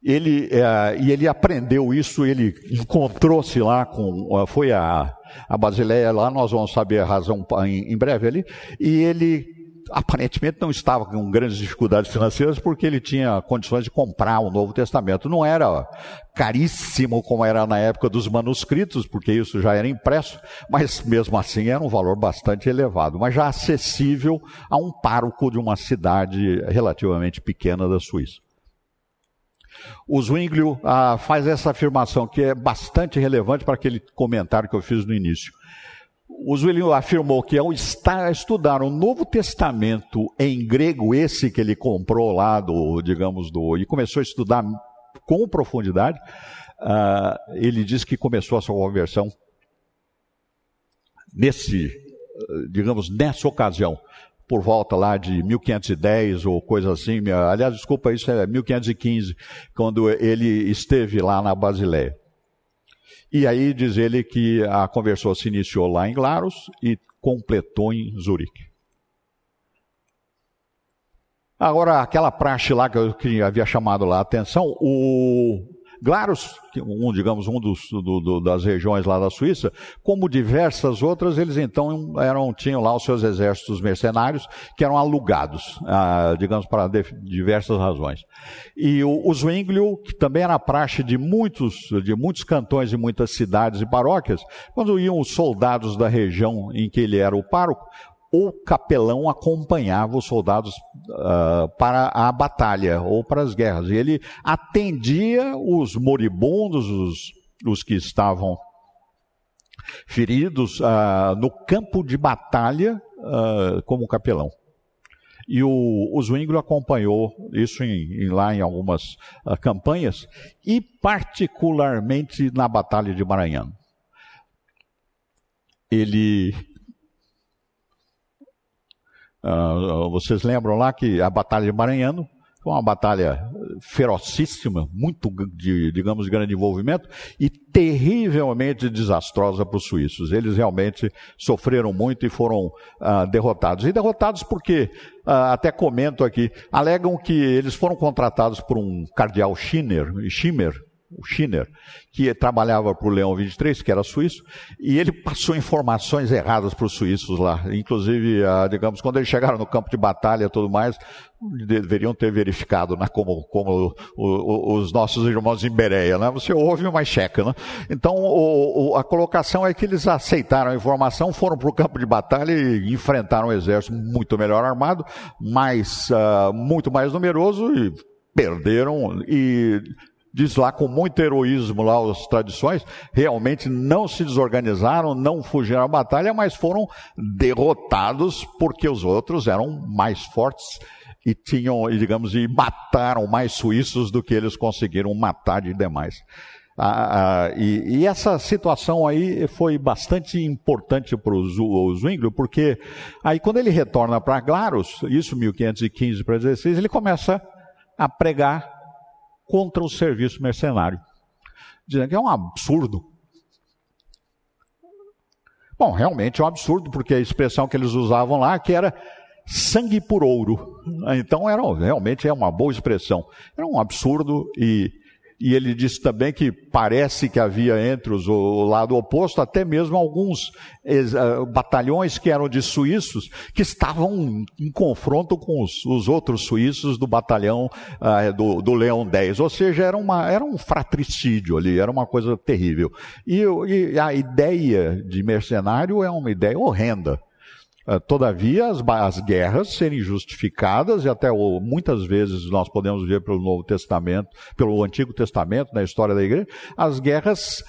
ele é, e ele aprendeu isso, ele encontrou-se lá com, foi a, a Basileia lá, nós vamos saber a razão em, em breve ali, e ele aparentemente não estava com grandes dificuldades financeiras porque ele tinha condições de comprar o Novo Testamento. Não era caríssimo como era na época dos manuscritos, porque isso já era impresso, mas mesmo assim era um valor bastante elevado, mas já acessível a um pároco de uma cidade relativamente pequena da Suíça. O Zwinglio ah, faz essa afirmação que é bastante relevante para aquele comentário que eu fiz no início. o Zwingli afirmou que ao estar, estudar o Novo Testamento em grego, esse que ele comprou lá do, digamos, do, e começou a estudar com profundidade, uh, ele diz que começou a sua conversão nesse, digamos, nessa ocasião, por volta lá de 1510 ou coisa assim. Aliás, desculpa, isso é 1515, quando ele esteve lá na Basileia. E aí diz ele que a conversão se iniciou lá em Laros e completou em Zurique. Agora, aquela praxe lá que eu havia chamado lá a atenção, o, Glarus, um, digamos, um dos, do, do, das regiões lá da Suíça, como diversas outras, eles então eram, tinham lá os seus exércitos mercenários que eram alugados, ah, digamos, para diversas razões. E o, o Zwinglio, que também era praxe de muitos, de muitos cantões e muitas cidades e paróquias, quando iam os soldados da região em que ele era o pároco, o capelão acompanhava os soldados uh, para a batalha ou para as guerras. E ele atendia os moribundos, os, os que estavam feridos uh, no campo de batalha uh, como capelão. E o, o Zwingli acompanhou isso em, em, lá em algumas campanhas, e particularmente na Batalha de Maranhão. Ele Uh, vocês lembram lá que a Batalha de Maranhão foi uma batalha ferocíssima, muito, de, digamos, de grande envolvimento e terrivelmente desastrosa para os suíços. Eles realmente sofreram muito e foram uh, derrotados. E derrotados porque, uh, até comento aqui, alegam que eles foram contratados por um cardeal Schimmer, Schimmer o Schiner, que trabalhava para o Leão 23, que era suíço, e ele passou informações erradas para os suíços lá. Inclusive, ah, digamos, quando eles chegaram no campo de batalha e tudo mais, deveriam ter verificado, né, como, como o, o, os nossos irmãos em Bereia, né? Você ouve, mas checa, né? Então, o, a colocação é que eles aceitaram a informação, foram para o campo de batalha e enfrentaram um exército muito melhor armado, mais, uh, muito mais numeroso e perderam e diz lá com muito heroísmo lá as tradições, realmente não se desorganizaram, não fugiram à batalha, mas foram derrotados porque os outros eram mais fortes e tinham, digamos, e mataram mais suíços do que eles conseguiram matar de demais. Ah, ah, e, e, essa situação aí foi bastante importante para o Zwingli, porque aí quando ele retorna para Glarus, isso 1515 para 16, ele começa a pregar contra o serviço mercenário, dizendo que é um absurdo. Bom, realmente é um absurdo, porque a expressão que eles usavam lá que era sangue por ouro. Então era realmente é uma boa expressão. Era um absurdo e e ele disse também que parece que havia entre os, o lado oposto até mesmo alguns uh, batalhões que eram de suíços que estavam em confronto com os, os outros suíços do batalhão uh, do, do, Leão 10. Ou seja, era, uma, era um fratricídio ali, era uma coisa terrível. E, e a ideia de mercenário é uma ideia horrenda. Ah, todavia, as, as, guerras serem justificadas, e até muitas vezes nós podemos ver pelo Novo Testamento, pelo Antigo Testamento, na história da igreja, as guerras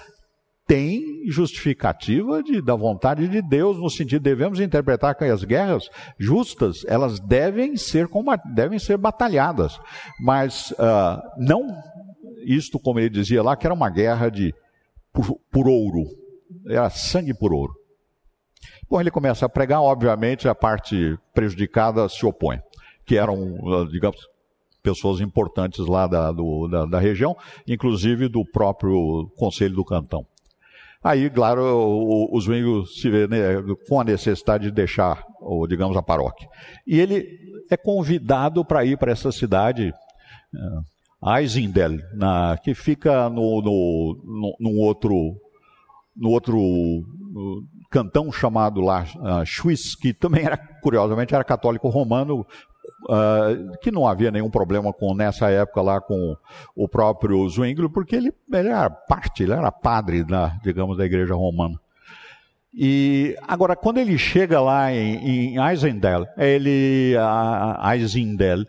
têm justificativa de, da vontade de Deus, no sentido, devemos interpretar que as guerras justas, elas devem ser, devem ser batalhadas, mas uh, não isto, como ele dizia lá, que era uma guerra de por, por ouro, era sangue por ouro. Bom, ele começa a pregar, obviamente a parte prejudicada se opõe, que eram, ah, digamos, pessoas importantes lá da, do, da, da, região, inclusive do próprio Conselho do Cantão. Aí, claro, o, Zwingli se vê né, com a necessidade de deixar, ou, digamos, a paróquia. E ele é convidado para ir para essa cidade, uh, Eisendel, na, que fica no, no, no, no outro, no outro cantão chamado lá uh, que também era, curiosamente, era católico romano, uh, que não havia nenhum problema com nessa época lá com o próprio Zwingli, porque ele, ele era parte, ele era padre, da, digamos, da igreja romana. E agora, quando ele chega lá em, em Eisendel, ele, uh, Eisendel,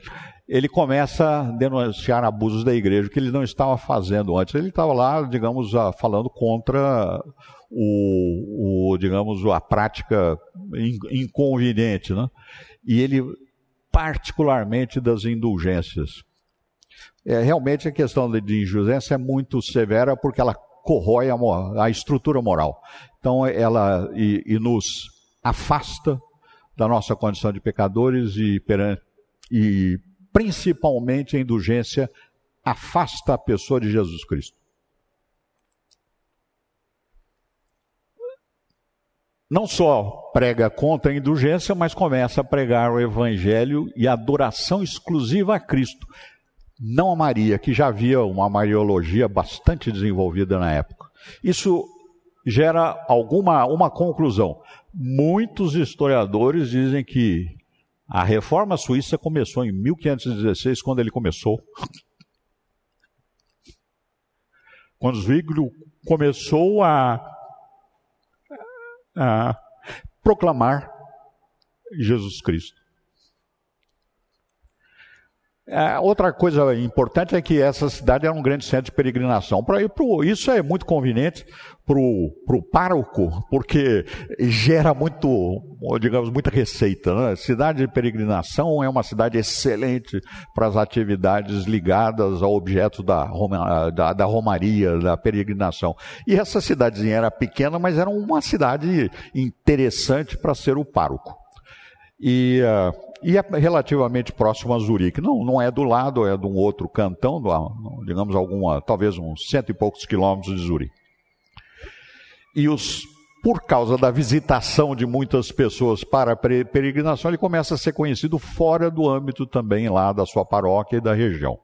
ele começa a denunciar abusos da igreja que ele não estava fazendo antes. Ele estava lá, digamos, falando contra o, o digamos, a prática inconveniente, né? E ele, particularmente das indulgências. É, realmente a questão de indulgência é muito severa porque ela corrói a, a estrutura moral. Então ela e, e, nos afasta da nossa condição de pecadores e, e principalmente a indulgência afasta a pessoa de Jesus Cristo. Não só prega contra a indulgência, mas começa a pregar o evangelho e a adoração exclusiva a Cristo, não a Maria, que já havia uma mariologia bastante desenvolvida na época. Isso gera alguma uma conclusão. Muitos historiadores dizem que a reforma suíça começou em 1516, quando ele começou. Quando Zwingli começou a, a proclamar Jesus Cristo. É, outra coisa importante é que essa cidade era um grande centro de peregrinação. Pra, pro, isso é muito conveniente para o pároco, porque gera muito, digamos, muita receita. Né? Cidade de peregrinação é uma cidade excelente para as atividades ligadas ao objeto da, da, da romaria, da peregrinação. E essa cidadezinha era pequena, mas era uma cidade interessante para ser o pároco. E uh, e é relativamente próximo a Zurique. Não, não é do lado, é de um outro cantão, digamos alguma, talvez uns cento e poucos quilômetros de Zurique. E os, por causa da visitação de muitas pessoas para a peregrinação, ele começa a ser conhecido fora do âmbito também lá da sua paróquia e da região.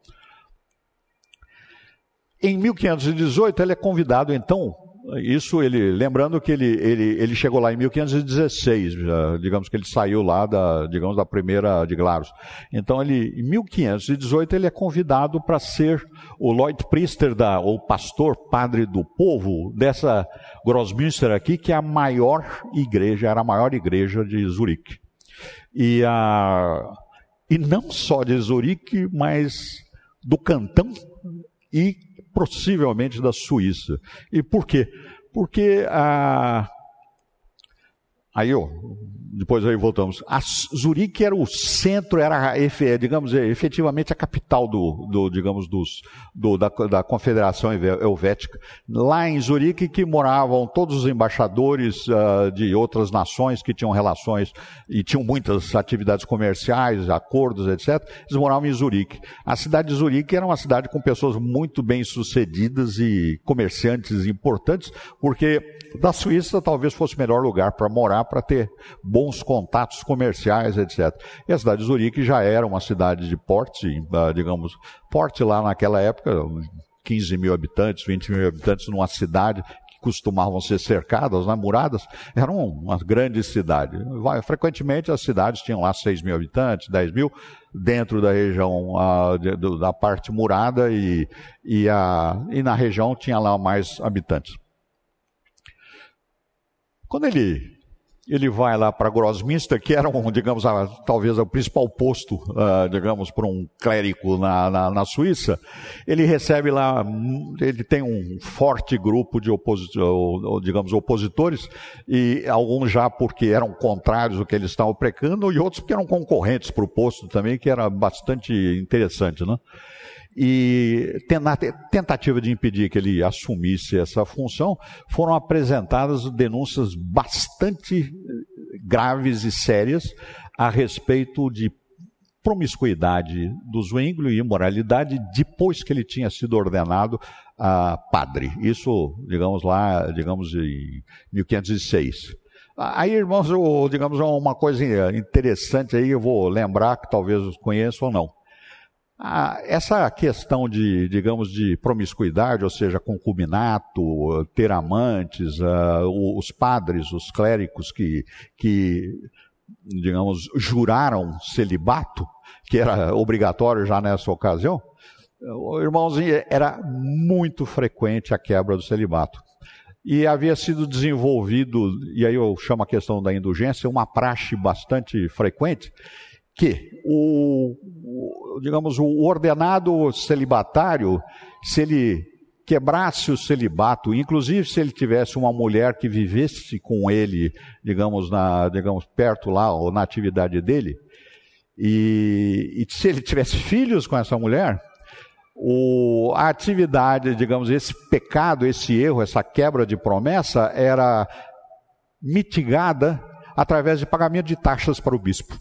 Em 1518, ele é convidado então isso ele, lembrando que ele, ele, ele chegou lá em 1516, já, digamos que ele saiu lá da, digamos, da primeira de Glarus. Então ele, em 1518 ele é convidado para ser o Lloyd Priester da, ou pastor, padre do povo dessa Grossmünster aqui, que é a maior igreja, era a maior igreja de Zurique. E, a, e não só de Zurique, mas do cantão e possivelmente da Suíça. E por quê? Porque a. Aí, ó, depois aí voltamos. A Zurique era o centro, era, digamos, efetivamente a capital do, do digamos, dos, do, da, da, Confederação Helvética. Lá em Zurique que moravam todos os embaixadores uh, de outras nações que tinham relações e tinham muitas atividades comerciais, acordos, etc. Eles moravam em Zurique. A cidade de Zurique era uma cidade com pessoas muito bem sucedidas e comerciantes importantes, porque da Suíça talvez fosse o melhor lugar para morar, para ter bom bons contatos comerciais, etc. E a cidade de Zurique já era uma cidade de porte, ah, digamos, porte lá naquela época, 15 mil habitantes, 20 mil habitantes numa cidade que costumavam ser cercadas, né, muradas, era uma grande cidade. Frequentemente as cidades tinham lá 6 mil habitantes, 10 mil, dentro da região uh, de, da parte murada e, e, a, e na região tinha lá mais habitantes. Quando ele ele vai lá para Grosminster, que era, um, digamos, a, talvez o principal posto, uh, digamos, para um clérigo na, na, na, Suíça. Ele recebe lá, ele tem um forte grupo de opositores, digamos, opositores, e alguns já porque eram contrários ao que eles estavam precando, e outros porque eram concorrentes para o posto também, que era bastante interessante, né? E na tentativa de impedir que ele assumisse essa função, foram apresentadas denúncias bastante eh, graves e sérias a respeito de promiscuidade do Zwingli e imoralidade depois que ele tinha sido ordenado a padre. Isso, digamos lá, digamos em 1506. Aí, irmãos, digamos uma coisa interessante aí, eu vou lembrar que talvez os conheçam ou não. Ah, essa questão de, digamos, de promiscuidade, ou seja, concubinato, ter amantes, uh, os padres, os clérigos que, que, digamos, juraram celibato, que era obrigatório já nessa ocasião, irmãos, era muito frequente a quebra do celibato. E havia sido desenvolvido, e aí eu chamo a questão da indulgência, uma praxe bastante frequente, que o, o, digamos, o ordenado celibatário, se ele quebrasse o celibato, inclusive se ele tivesse uma mulher que vivesse com ele, digamos, na, digamos perto lá, ou na atividade dele, e, e se ele tivesse filhos com essa mulher, o, a atividade, digamos, esse pecado, esse erro, essa quebra de promessa era mitigada através de pagamento de taxas para o bispo.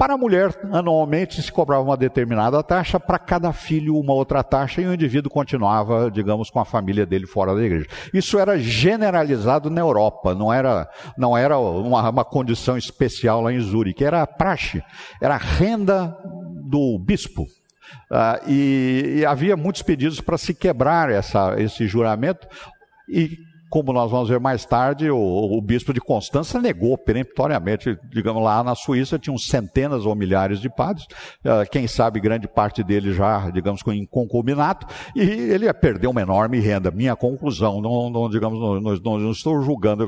Para a mulher, anualmente se cobrava uma determinada taxa, para cada filho uma outra taxa, e o indivíduo continuava, digamos, com a família dele fora da igreja. Isso era generalizado na Europa, não era, não era uma, uma condição especial lá em Zurique, era praxe, era renda do bispo. Uh, e, e, havia muitos pedidos para se quebrar essa, esse juramento, e como nós vamos ver mais tarde, o, o, bispo de Constança negou peremptoriamente. Digamos, lá na Suíça tinham centenas ou milhares de padres, uh, quem sabe grande parte deles já, digamos, com concubinato, e ele ia perder uma enorme renda. Minha conclusão, não, não digamos, não, não, não, estou julgando,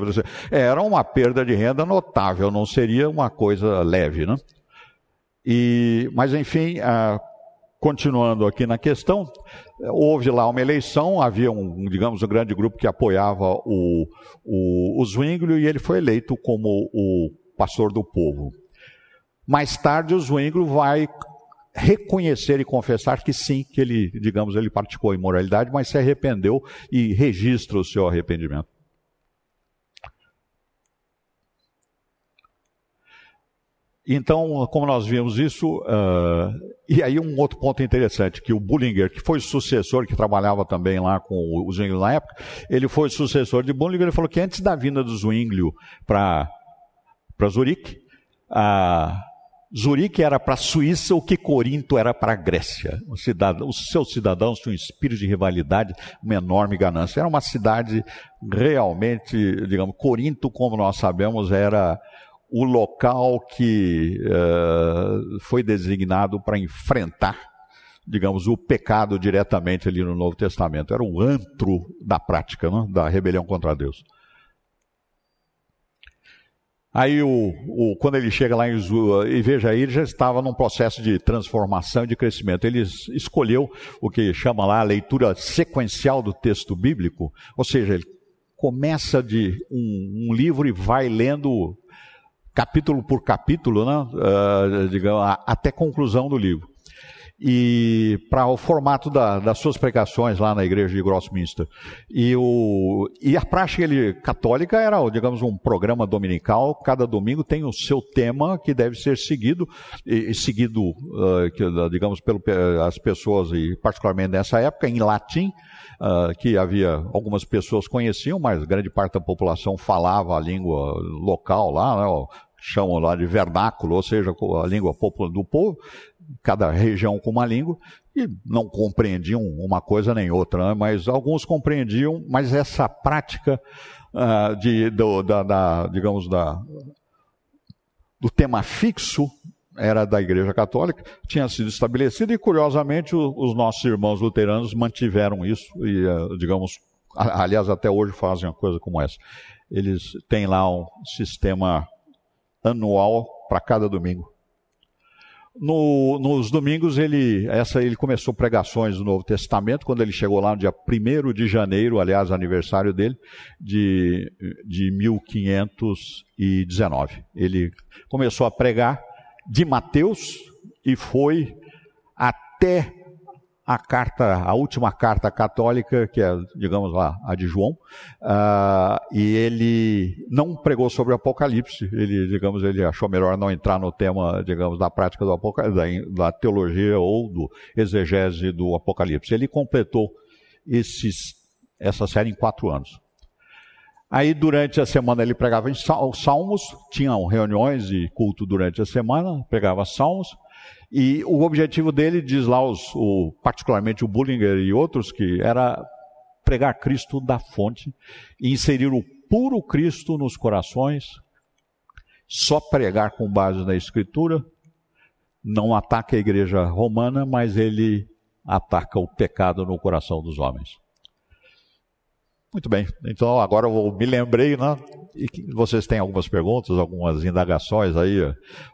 era uma perda de renda notável, não seria uma coisa leve, né? E, mas enfim, uh, Continuando aqui na questão, houve lá uma eleição, havia um, digamos, um grande grupo que apoiava o, o, o Zwinglio e ele foi eleito como o pastor do povo. Mais tarde, o Zwinglio vai reconhecer e confessar que sim, que ele, digamos, ele praticou imoralidade, mas se arrependeu e registra o seu arrependimento. Então, como nós vimos isso, uh, e aí um outro ponto interessante, que o Bullinger, que foi sucessor, que trabalhava também lá com o Zwinglio na época, ele foi sucessor de Bullinger, ele falou que antes da vinda do Zwinglio para Zurique, uh, Zurique era para a Suíça o que Corinto era para a Grécia. os seus cidadãos tinham um espírito de rivalidade, uma enorme ganância. Era uma cidade realmente, digamos, Corinto, como nós sabemos, era o local que uh, foi designado para enfrentar, digamos, o pecado diretamente ali no Novo Testamento. Era o antro da prática, né, da rebelião contra Deus. Aí, o, o, quando ele chega lá em Zua, e veja aí, ele já estava num processo de transformação e de crescimento. Ele escolheu o que chama lá a leitura sequencial do texto bíblico, ou seja, ele começa de um, um livro e vai lendo capítulo por capítulo, né, uh, digamos, até conclusão do livro. E para o formato da, das suas pregações lá na igreja de Grossminster. E, o, e a prática ele, católica era, digamos, um programa dominical. Cada domingo tem o seu tema que deve ser seguido, e, e seguido, uh, que, digamos, pelas pessoas, e particularmente nessa época, em latim uh, que havia algumas pessoas conheciam, mas grande parte da população falava a língua local lá, né, chamam lá de vernáculo, ou seja, a língua do povo, cada região com uma língua, e não compreendiam uma coisa nem outra, né, mas alguns compreendiam, mas essa prática uh, de, do, da, da, digamos, da, do tema fixo era da Igreja Católica, tinha sido estabelecido e, curiosamente, os nossos irmãos luteranos mantiveram isso e, eh, digamos, aliás, até hoje fazem uma coisa como essa. Eles têm lá um sistema anual para cada domingo. No, nos domingos ele, essa, ele começou pregações do Novo Testamento, quando ele chegou lá no dia 1 de janeiro, aliás, aniversário dele, de, de 1519. Ele começou a pregar de Mateus e foi até a carta, a última carta católica, que é, digamos lá, a de João, uh, e ele não pregou sobre o Apocalipse, ele, digamos, ele achou melhor não entrar no tema, digamos, da prática do Apocalipse, da, da teologia ou do exegese do Apocalipse. Ele completou esses, essa série em quatro anos. Aí, durante a semana, ele pregava em salmos, tinham reuniões e culto durante a semana, pregava salmos, e o objetivo dele, diz lá, os, o, particularmente o Bullinger e outros, que era pregar Cristo da fonte inserir o puro Cristo nos corações, só pregar com base na Escritura, não ataca a igreja romana, mas ele ataca o pecado no coração dos homens. Muito bem. Então agora eu me lembrei, né? E vocês têm algumas perguntas, algumas indagações aí,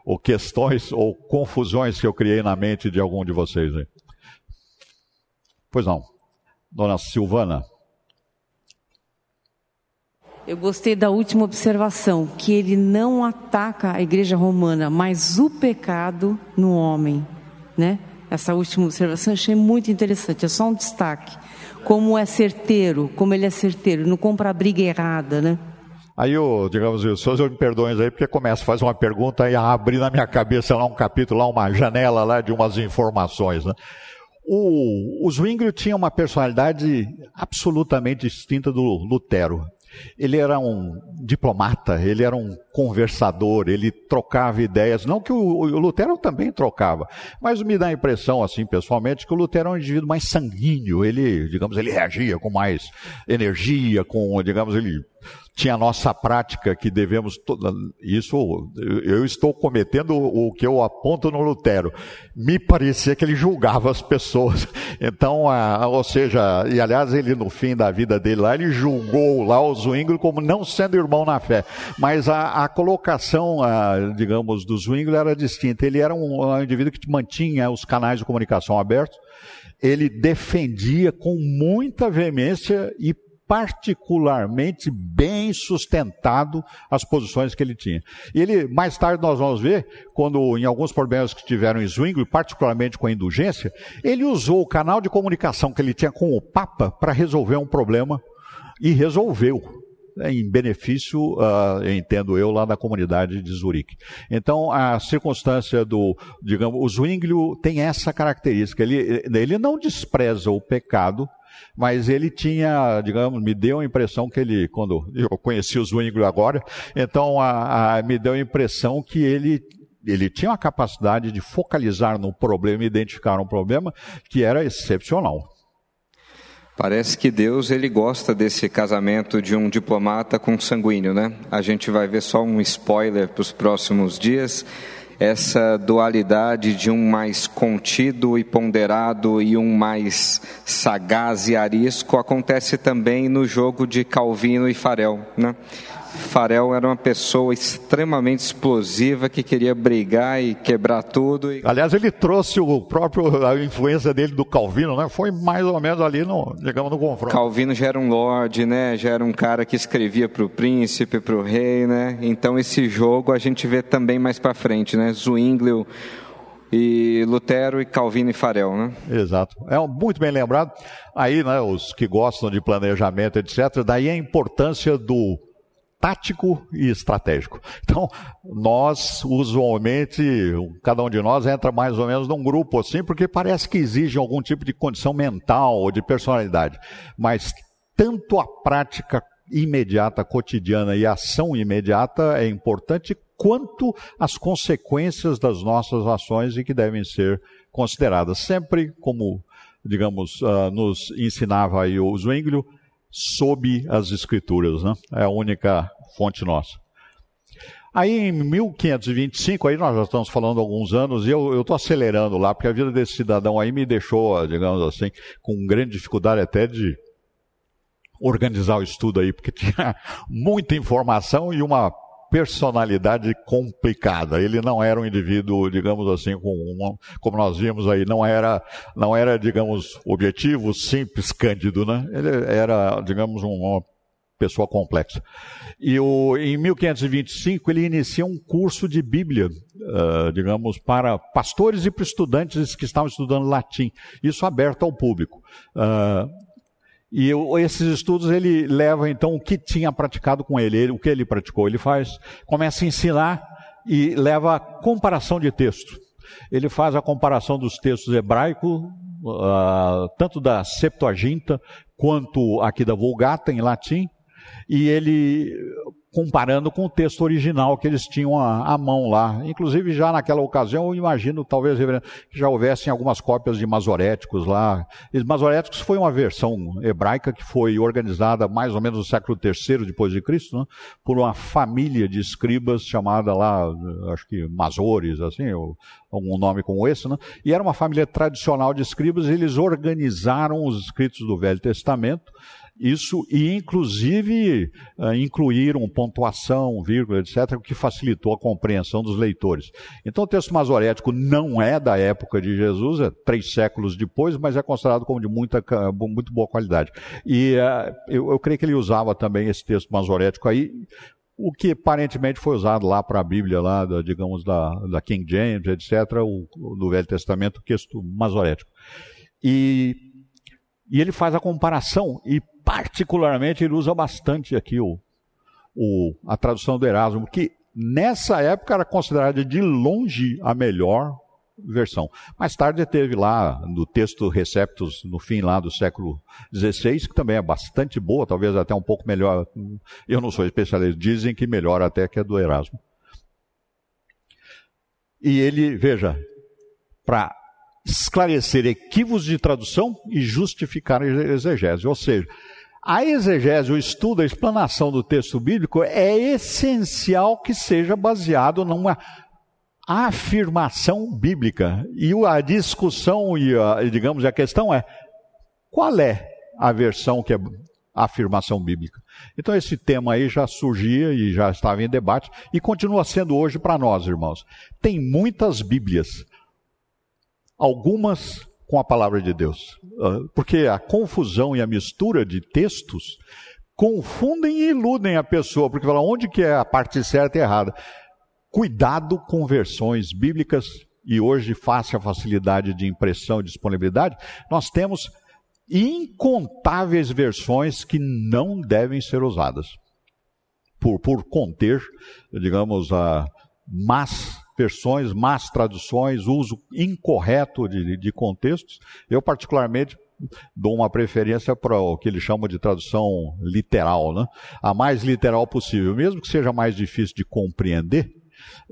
ou questões ou confusões que eu criei na mente de algum de vocês aí. Pois não. Dona Silvana. Eu gostei da última observação, que ele não ataca a igreja romana, mas o pecado no homem, né? Essa última observação eu achei muito interessante, é só um destaque. Como é certeiro, como ele é certeiro, não compra a briga errada, né? Aí, eu, digamos, os senhores me perdoem aí, porque começa a fazer uma pergunta e abrir na minha cabeça lá um capítulo, lá uma janela lá de umas informações, né? O, o Zwingli tinha uma personalidade absolutamente distinta do Lutero. Ele era um diplomata, ele era um conversador, ele trocava ideias. Não que o, o, Lutero também trocava, mas me dá a impressão, assim, pessoalmente, que o Lutero é um indivíduo mais sanguíneo. Ele, digamos, ele reagia com mais energia, com, digamos, ele tinha a nossa prática que devemos. Isso, eu estou cometendo o que eu aponto no Lutero. Me parecia que ele julgava as pessoas. Então, a, ou seja, e aliás, ele no fim da vida dele lá, ele julgou lá o Zwingli como não sendo irmão na fé. Mas a, a colocação, a, digamos, do Zwingli era distinta. Ele era um, um indivíduo que mantinha os canais de comunicação abertos ele defendia com muita veemência e particularmente bem sustentado as posições que ele tinha. Ele, mais tarde nós vamos ver, quando em alguns problemas que tiveram em Zwingli, particularmente com a indulgência, ele usou o canal de comunicação que ele tinha com o Papa para resolver um problema e resolveu né, em benefício, uh, entendo eu, lá da comunidade de Zurique. Então, a circunstância do, digamos, o Zwingli tem essa característica, ele, ele não despreza o pecado, mas ele tinha, digamos, me deu a impressão que ele, quando eu conheci o Zwingli agora, então a, a, me deu a impressão que ele ele tinha uma capacidade de focalizar no problema, identificar um problema que era excepcional. Parece que Deus ele gosta desse casamento de um diplomata com um sanguíneo, né? A gente vai ver só um spoiler para os próximos dias essa dualidade de um mais contido e ponderado e um mais sagaz e arisco acontece também no jogo de Calvino e Farel, né? Farel era uma pessoa extremamente explosiva que queria brigar e quebrar tudo. E... Aliás, ele trouxe o próprio a influência dele do Calvino, né? Foi mais ou menos ali no, digamos, no confronto. Calvino já era um lord, né? Já era um cara que escrevia para o príncipe, para o rei, né? Então esse jogo a gente vê também mais para frente, né? Zwingli e Lutero e Calvino e Farel, né? Exato. É muito bem lembrado. Aí, né, os que gostam de planejamento, etc., daí a importância do tático e estratégico. Então, nós, usualmente, cada um de nós entra mais ou menos num grupo assim, porque parece que exige algum tipo de condição mental ou de personalidade. Mas tanto a prática imediata, cotidiana e a ação imediata é importante, quanto as consequências das nossas ações e que devem ser consideradas. Sempre, como, digamos, uh, nos ensinava aí o Zwinglio, sob as Escrituras, né? É a única fonte nossa. Aí em 1525, aí nós já estamos falando alguns anos, e eu estou acelerando lá, porque a vida desse cidadão aí me deixou, digamos assim, com grande dificuldade até de organizar o estudo aí, porque tinha muita informação e uma personalidade complicada. Ele não era um indivíduo, digamos assim, com uma, como nós vimos aí, não era, não era, digamos, objetivo, simples, cândido, né? Ele era, digamos, uma pessoa complexa. E o, em 1525 ele inicia um curso de Bíblia, uh, digamos, para pastores e para estudantes que estavam estudando latim. Isso aberto ao público. Uh, e esses estudos ele leva então o que tinha praticado com ele, ele, o que ele praticou, ele faz, começa a ensinar e leva a comparação de texto. Ele faz a comparação dos textos hebraicos, uh, tanto da Septuaginta quanto aqui da Vulgata em latim, e ele comparando com o texto original que eles tinham à, à, mão lá. Inclusive, já naquela ocasião, eu imagino, talvez, que já houvessem algumas cópias de masoréticos lá. E masoréticos foi uma versão hebraica que foi organizada mais ou menos no século III depois de Cristo, né, por uma família de escribas chamada lá, acho que Mazores, assim, ou algum nome como esse, né? E era uma família tradicional de escribas, e eles organizaram os escritos do Velho Testamento Isso, e inclusive uh, incluíram pontuação, vírgula, etc., o que facilitou a compreensão dos leitores. Então o texto masorético não é da época de Jesus, é três séculos depois, mas é considerado como de muita, muito boa qualidade. E uh, eu, eu creio que ele usava também esse texto masorético aí, o que aparentemente foi usado lá para a Bíblia, lá, da, digamos, da, da, King James, etc., o, do Velho Testamento, o texto masorético. E, e ele faz a comparação e particularmente, ele usa bastante aqui o, o, a tradução do Erasmo, que nessa época era considerada de longe a melhor versão. Mais tarde teve lá no texto Receptus, no fim lá do século XVI, que também é bastante boa, talvez até um pouco melhor. Eu não sou especialista, dizem que melhor até que a do Erasmo. E ele, veja, para esclarecer equívocos de tradução e justificar a exegese. Ou seja, a exegese, o estudo, a explanação do texto bíblico é essencial que seja baseado numa afirmação bíblica. E a discussão e, a, digamos, a questão é qual é a versão que é a afirmação bíblica. Então esse tema aí já surgia e já estava em debate e continua sendo hoje para nós, irmãos. Tem muitas Bíblias. Algumas com a palavra de Deus. Ah, porque a confusão e a mistura de textos confundem e iludem a pessoa, porque fala onde que é a parte certa e errada. Cuidado com versões bíblicas e hoje face a facilidade de impressão e disponibilidade, nós temos incontáveis versões que não devem ser usadas por, por conter, digamos, a más versões, más traduções, uso incorreto de, de contextos. Eu, particularmente, dou uma preferência para o que eles chamam de tradução literal, né? a mais literal possível, mesmo que seja mais difícil de compreender.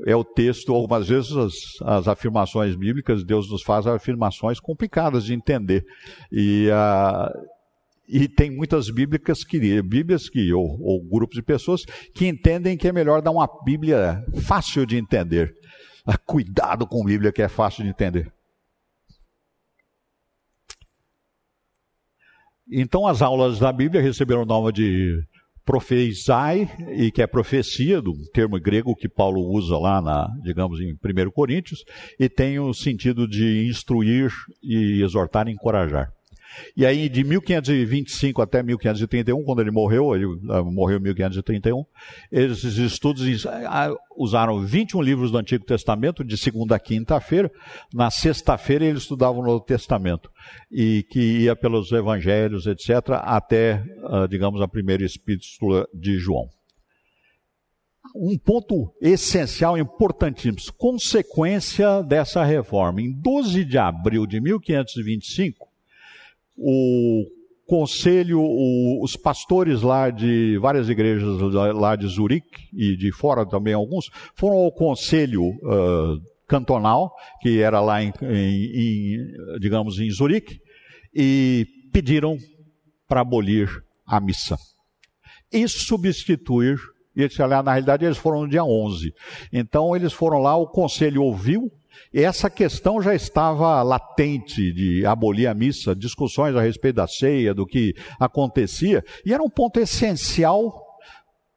É o texto, algumas vezes as, as afirmações bíblicas, Deus nos faz afirmações complicadas de entender. E, uh, e tem muitas bíblicas que, bíblias que, ou, ou, grupos de pessoas que entendem que é melhor dar uma Bíblia fácil de entender. Ah, cuidado com Bíblia que é fácil de entender. Então as aulas da Bíblia receberam o nome de profezai, e que é profecia, do termo grego que Paulo usa lá, na, digamos, em 1 Coríntios, e tem o sentido de instruir e exortar e encorajar. E aí, de 1525 até 1531, quando ele morreu, ele uh, morreu em 1531, esses estudos uh, usaram 21 livros do Antigo Testamento, de segunda a quinta-feira. Na sexta-feira, eles estudavam o Novo Testamento, e que ia pelos evangelhos, etc., até, digamos, a primeira epístola de João. Um ponto essencial, importantíssimo, consequência dessa reforma. Em 12 de abril de 1525, o conselho, o, os pastores lá de várias igrejas lá de Zurique e de fora também alguns, foram ao conselho uh, cantonal, que era lá em, em, em, digamos, em Zurique, e pediram para abolir a missa. E substituir, e na realidade eles foram no dia 11. Então eles foram lá, o conselho ouviu, essa questão já estava latente de abolir a missa, discussões a respeito da ceia, do que acontecia, e era um ponto essencial,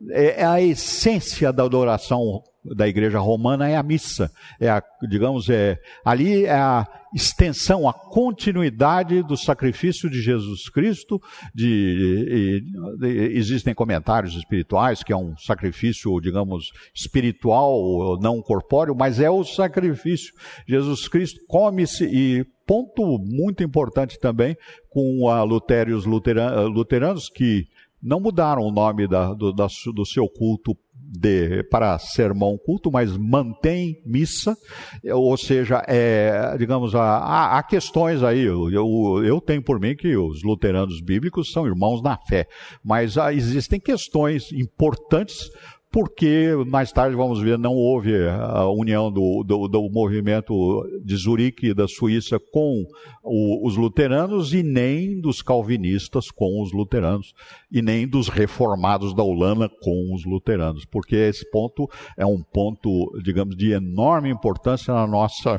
é, é a essência da adoração da igreja romana é a missa. É a, digamos, é, ali é a extensão, a continuidade do sacrifício de Jesus Cristo. De, de, de, existem comentários espirituais que é um sacrifício, digamos, espiritual, não corpóreo, mas é o sacrifício. Jesus Cristo come-se e ponto muito importante também com a Lutérios luteranos que não mudaram o nome da, do, da, do seu culto de, para sermão culto, mas mantém missa, ou seja, é, digamos, há, há questões aí, eu, eu, eu, tenho por mim que os luteranos bíblicos são irmãos na fé, mas há, existem questões importantes porque mais tarde, vamos ver, não houve a união do, do, do movimento de Zurique e da Suíça com o, os luteranos e nem dos calvinistas com os luteranos e nem dos reformados da Holanda com os luteranos, porque esse ponto é um ponto, digamos, de enorme importância na nossa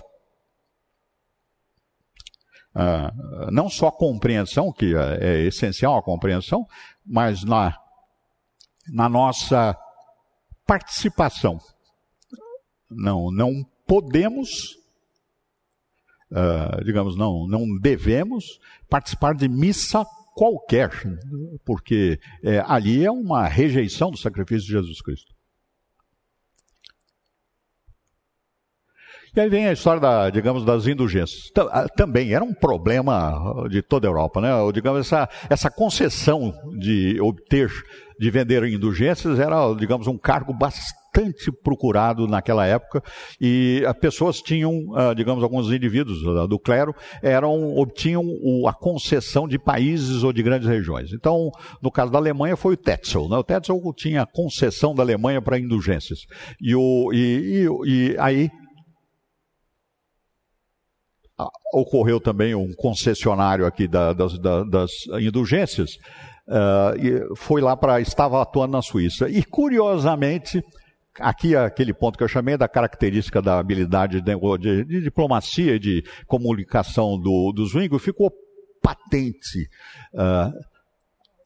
uh, não só compreensão, que é, é essencial a compreensão, mas na, na nossa participação. Não, não podemos, uh, digamos, não, não devemos participar de missa qualquer, porque é, ali é uma rejeição do sacrifício de Jesus Cristo. E aí vem a história da, digamos, das indulgências. Ah, também era um problema de toda a Europa, né? Digamos, essa, essa concessão de obter, de vender indulgências era, digamos, um cargo bastante procurado naquela época e as pessoas tinham, ah, digamos, alguns indivíduos do clero eram obtinham a concessão de países ou de grandes regiões. Então, no caso da Alemanha foi o Tetzel, né? O Tetzel tinha concessão da Alemanha para indulgências e, o, e, e, e aí ocorreu também um concessionário aqui da, das, da, das, indulgências, uh, foi lá para, estava atuando na Suíça. E curiosamente, aqui é aquele ponto que eu chamei da característica da habilidade de, de, de diplomacia e de comunicação do, do Zwingli, ficou patente. Uh,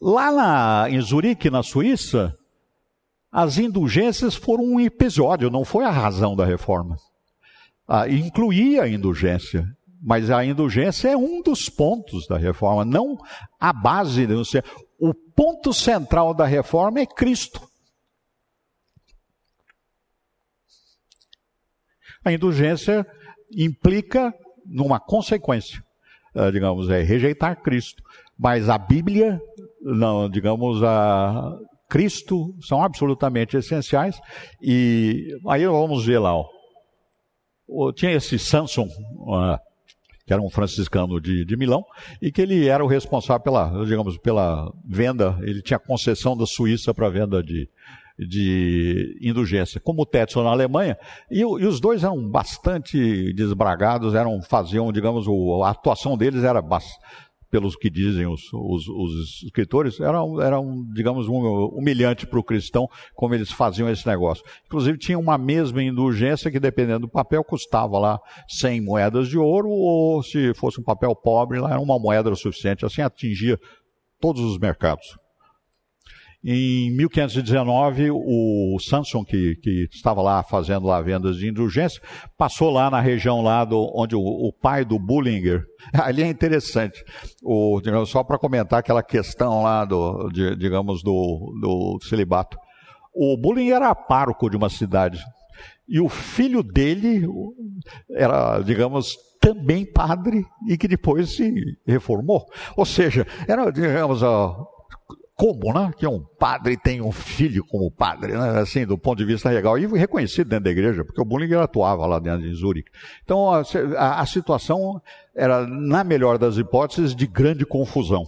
lá na, em Zurique, na Suíça, as indulgências foram um episódio, não foi a razão da reforma. Ah, incluía a indulgência. Mas a indulgência é um dos pontos da reforma, não a base. O ponto central da reforma é Cristo. A indulgência implica numa consequência, ah, digamos, é rejeitar Cristo. Mas a Bíblia, não, digamos, a Cristo são absolutamente essenciais. E aí vamos ver lá, ó. Tinha esse Samson, uh, que era um franciscano de, de Milão, e que ele era o responsável pela, digamos, pela venda, ele tinha concessão da Suíça para venda de, de indulgência, como o Tetzel na Alemanha, e, e, os dois eram bastante desbragados, eram, faziam, digamos, o, a atuação deles era pelos que dizem os, os, os escritores, era, era um, digamos, um, humilhante para o cristão como eles faziam esse negócio. Inclusive tinha uma mesma indulgência que, dependendo do papel, custava lá 100 moedas de ouro, ou se fosse um papel pobre, lá era uma moeda o suficiente. Assim atingia todos os mercados. Em 1519, o Samson, que, que, estava lá fazendo lá vendas de indulgência, passou lá na região lá do, onde o, o pai do Bullinger, ali é interessante, o, digamos, só para comentar aquela questão lá do, de, digamos, do, do celibato. O Bullinger era pároco de uma cidade, e o filho dele era, digamos, também padre e que depois se reformou. Ou seja, era, digamos, como, né? Que um padre tem um filho como padre, né? Assim, do ponto de vista legal. E reconhecido dentro da igreja, porque o Bullinger atuava lá dentro de Zurique. Então, a, a, a situação era, na melhor das hipóteses, de grande confusão.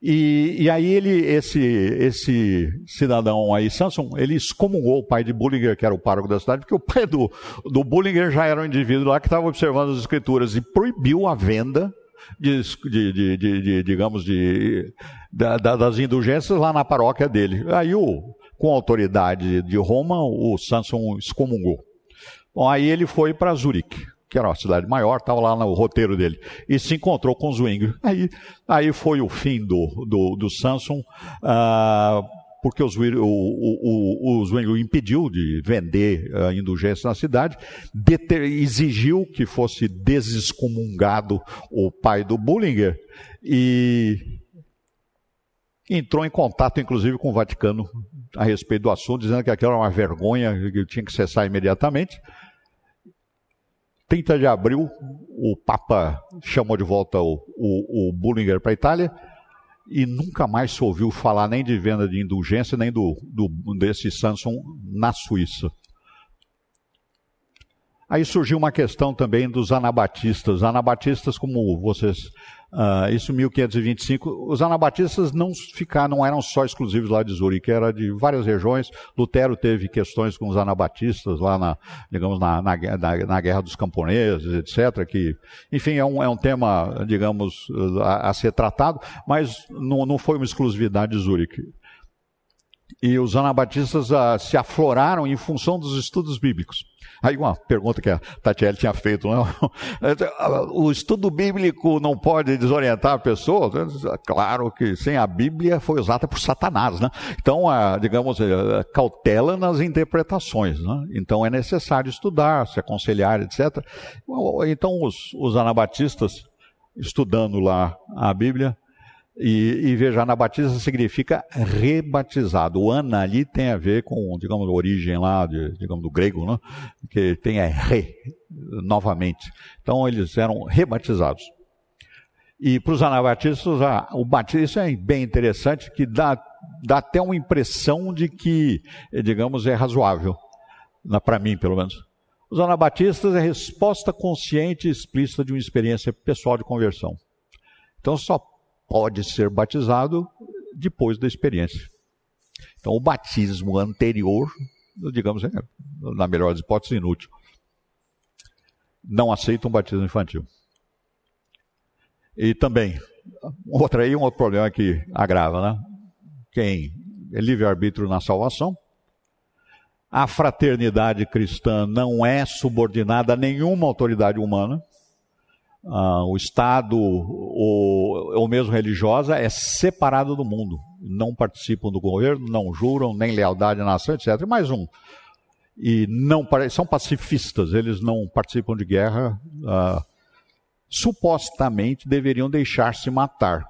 E, e, aí ele, esse, esse cidadão aí, Samson, ele excomungou o pai de Bullinger, que era o pároco da cidade, porque o pai do, do Bullinger já era um indivíduo lá que estava observando as escrituras e proibiu a venda de, de, de, de digamos, de, da, das indulgências lá na paróquia dele. Aí, o, com a autoridade de Roma, o Samson excomungou. Bom, aí ele foi para Zurique, que era uma cidade maior, estava lá no roteiro dele, e se encontrou com Zwingli. Aí, aí foi o fim do, do, do Samson. Uh, porque o, o, o, o Zwingli impediu de vender a indulgência na cidade, deter, exigiu que fosse desexcomungado o pai do Bullinger e entrou em contato, inclusive, com o Vaticano a respeito do assunto, dizendo que aquilo era uma vergonha, que tinha que cessar imediatamente. 30 de abril, o Papa chamou de volta o, o, o Bullinger para a Itália e nunca mais se ouviu falar nem de venda de indulgência, nem do, do desse Samson na Suíça. Aí surgiu uma questão também dos anabatistas. Anabatistas, como vocês Uh, isso 1525. Os anabatistas não ficaram, não eram só exclusivos lá de Zurique, era de várias regiões. Lutero teve questões com os anabatistas lá na, digamos, na, na, na, na Guerra dos Camponeses, etc. Que, enfim, é um, é um tema, digamos, a, a ser tratado, mas não, não foi uma exclusividade de Zurique. E os anabatistas ah, se afloraram em função dos estudos bíblicos. Aí uma pergunta que a Tatiele tinha feito, não? o estudo bíblico não pode desorientar a pessoa? Claro que sem a Bíblia foi usada por Satanás, né? Então, a, digamos, a cautela nas interpretações, né? Então é necessário estudar, se aconselhar, etc. Então os, os anabatistas, estudando lá a Bíblia, e, e veja, anabatista significa rebatizado. O ana ali tem a ver com, digamos, a origem lá, de, digamos, do grego, né? que tem é re, novamente. Então eles eram rebatizados. E para os anabatistas, ah, o batismo é bem interessante, que dá, dá até uma impressão de que, digamos, é razoável, para mim, pelo menos. Os anabatistas é resposta consciente e explícita de uma experiência pessoal de conversão. Então só pode ser batizado depois da experiência. Então, o batismo anterior, digamos, é, na melhor das hipóteses, inútil. Não aceita um batismo infantil. E também, outra aí, um outro problema que agrava, né? Quem é livre-arbítrio na salvação, a fraternidade cristã não é subordinada a nenhuma autoridade humana ah, o Estado ou, ou mesmo religiosa é separado do mundo. Não participam do governo, não juram nem lealdade à nação, etc. Mais um. E não são pacifistas, eles não participam de guerra. Ah, supostamente deveriam deixar-se matar.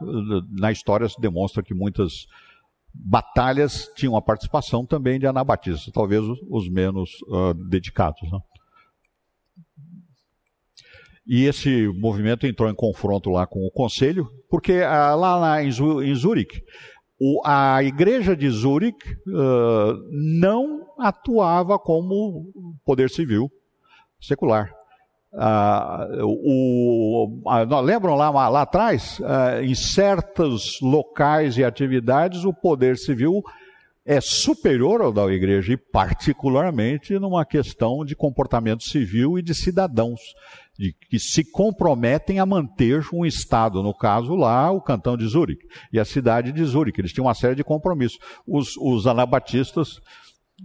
Na história se demonstra que muitas batalhas tinham a participação também de anabatistas, talvez os menos uh, dedicados. Né? E esse movimento entrou em confronto lá com o conselho, porque ah, lá, lá em, em Zurique, o, a igreja de Zurique uh, não atuava como poder civil secular. Uh, o, lembram lá, lá atrás, uh, em certos locais e atividades, o poder civil é superior ao da igreja, e particularmente numa questão de comportamento civil e de cidadãos de, que se comprometem a manter um Estado, no caso lá, o cantão de Zurique e a cidade de Zurique. Eles tinham uma série de compromissos. Os, os anabatistas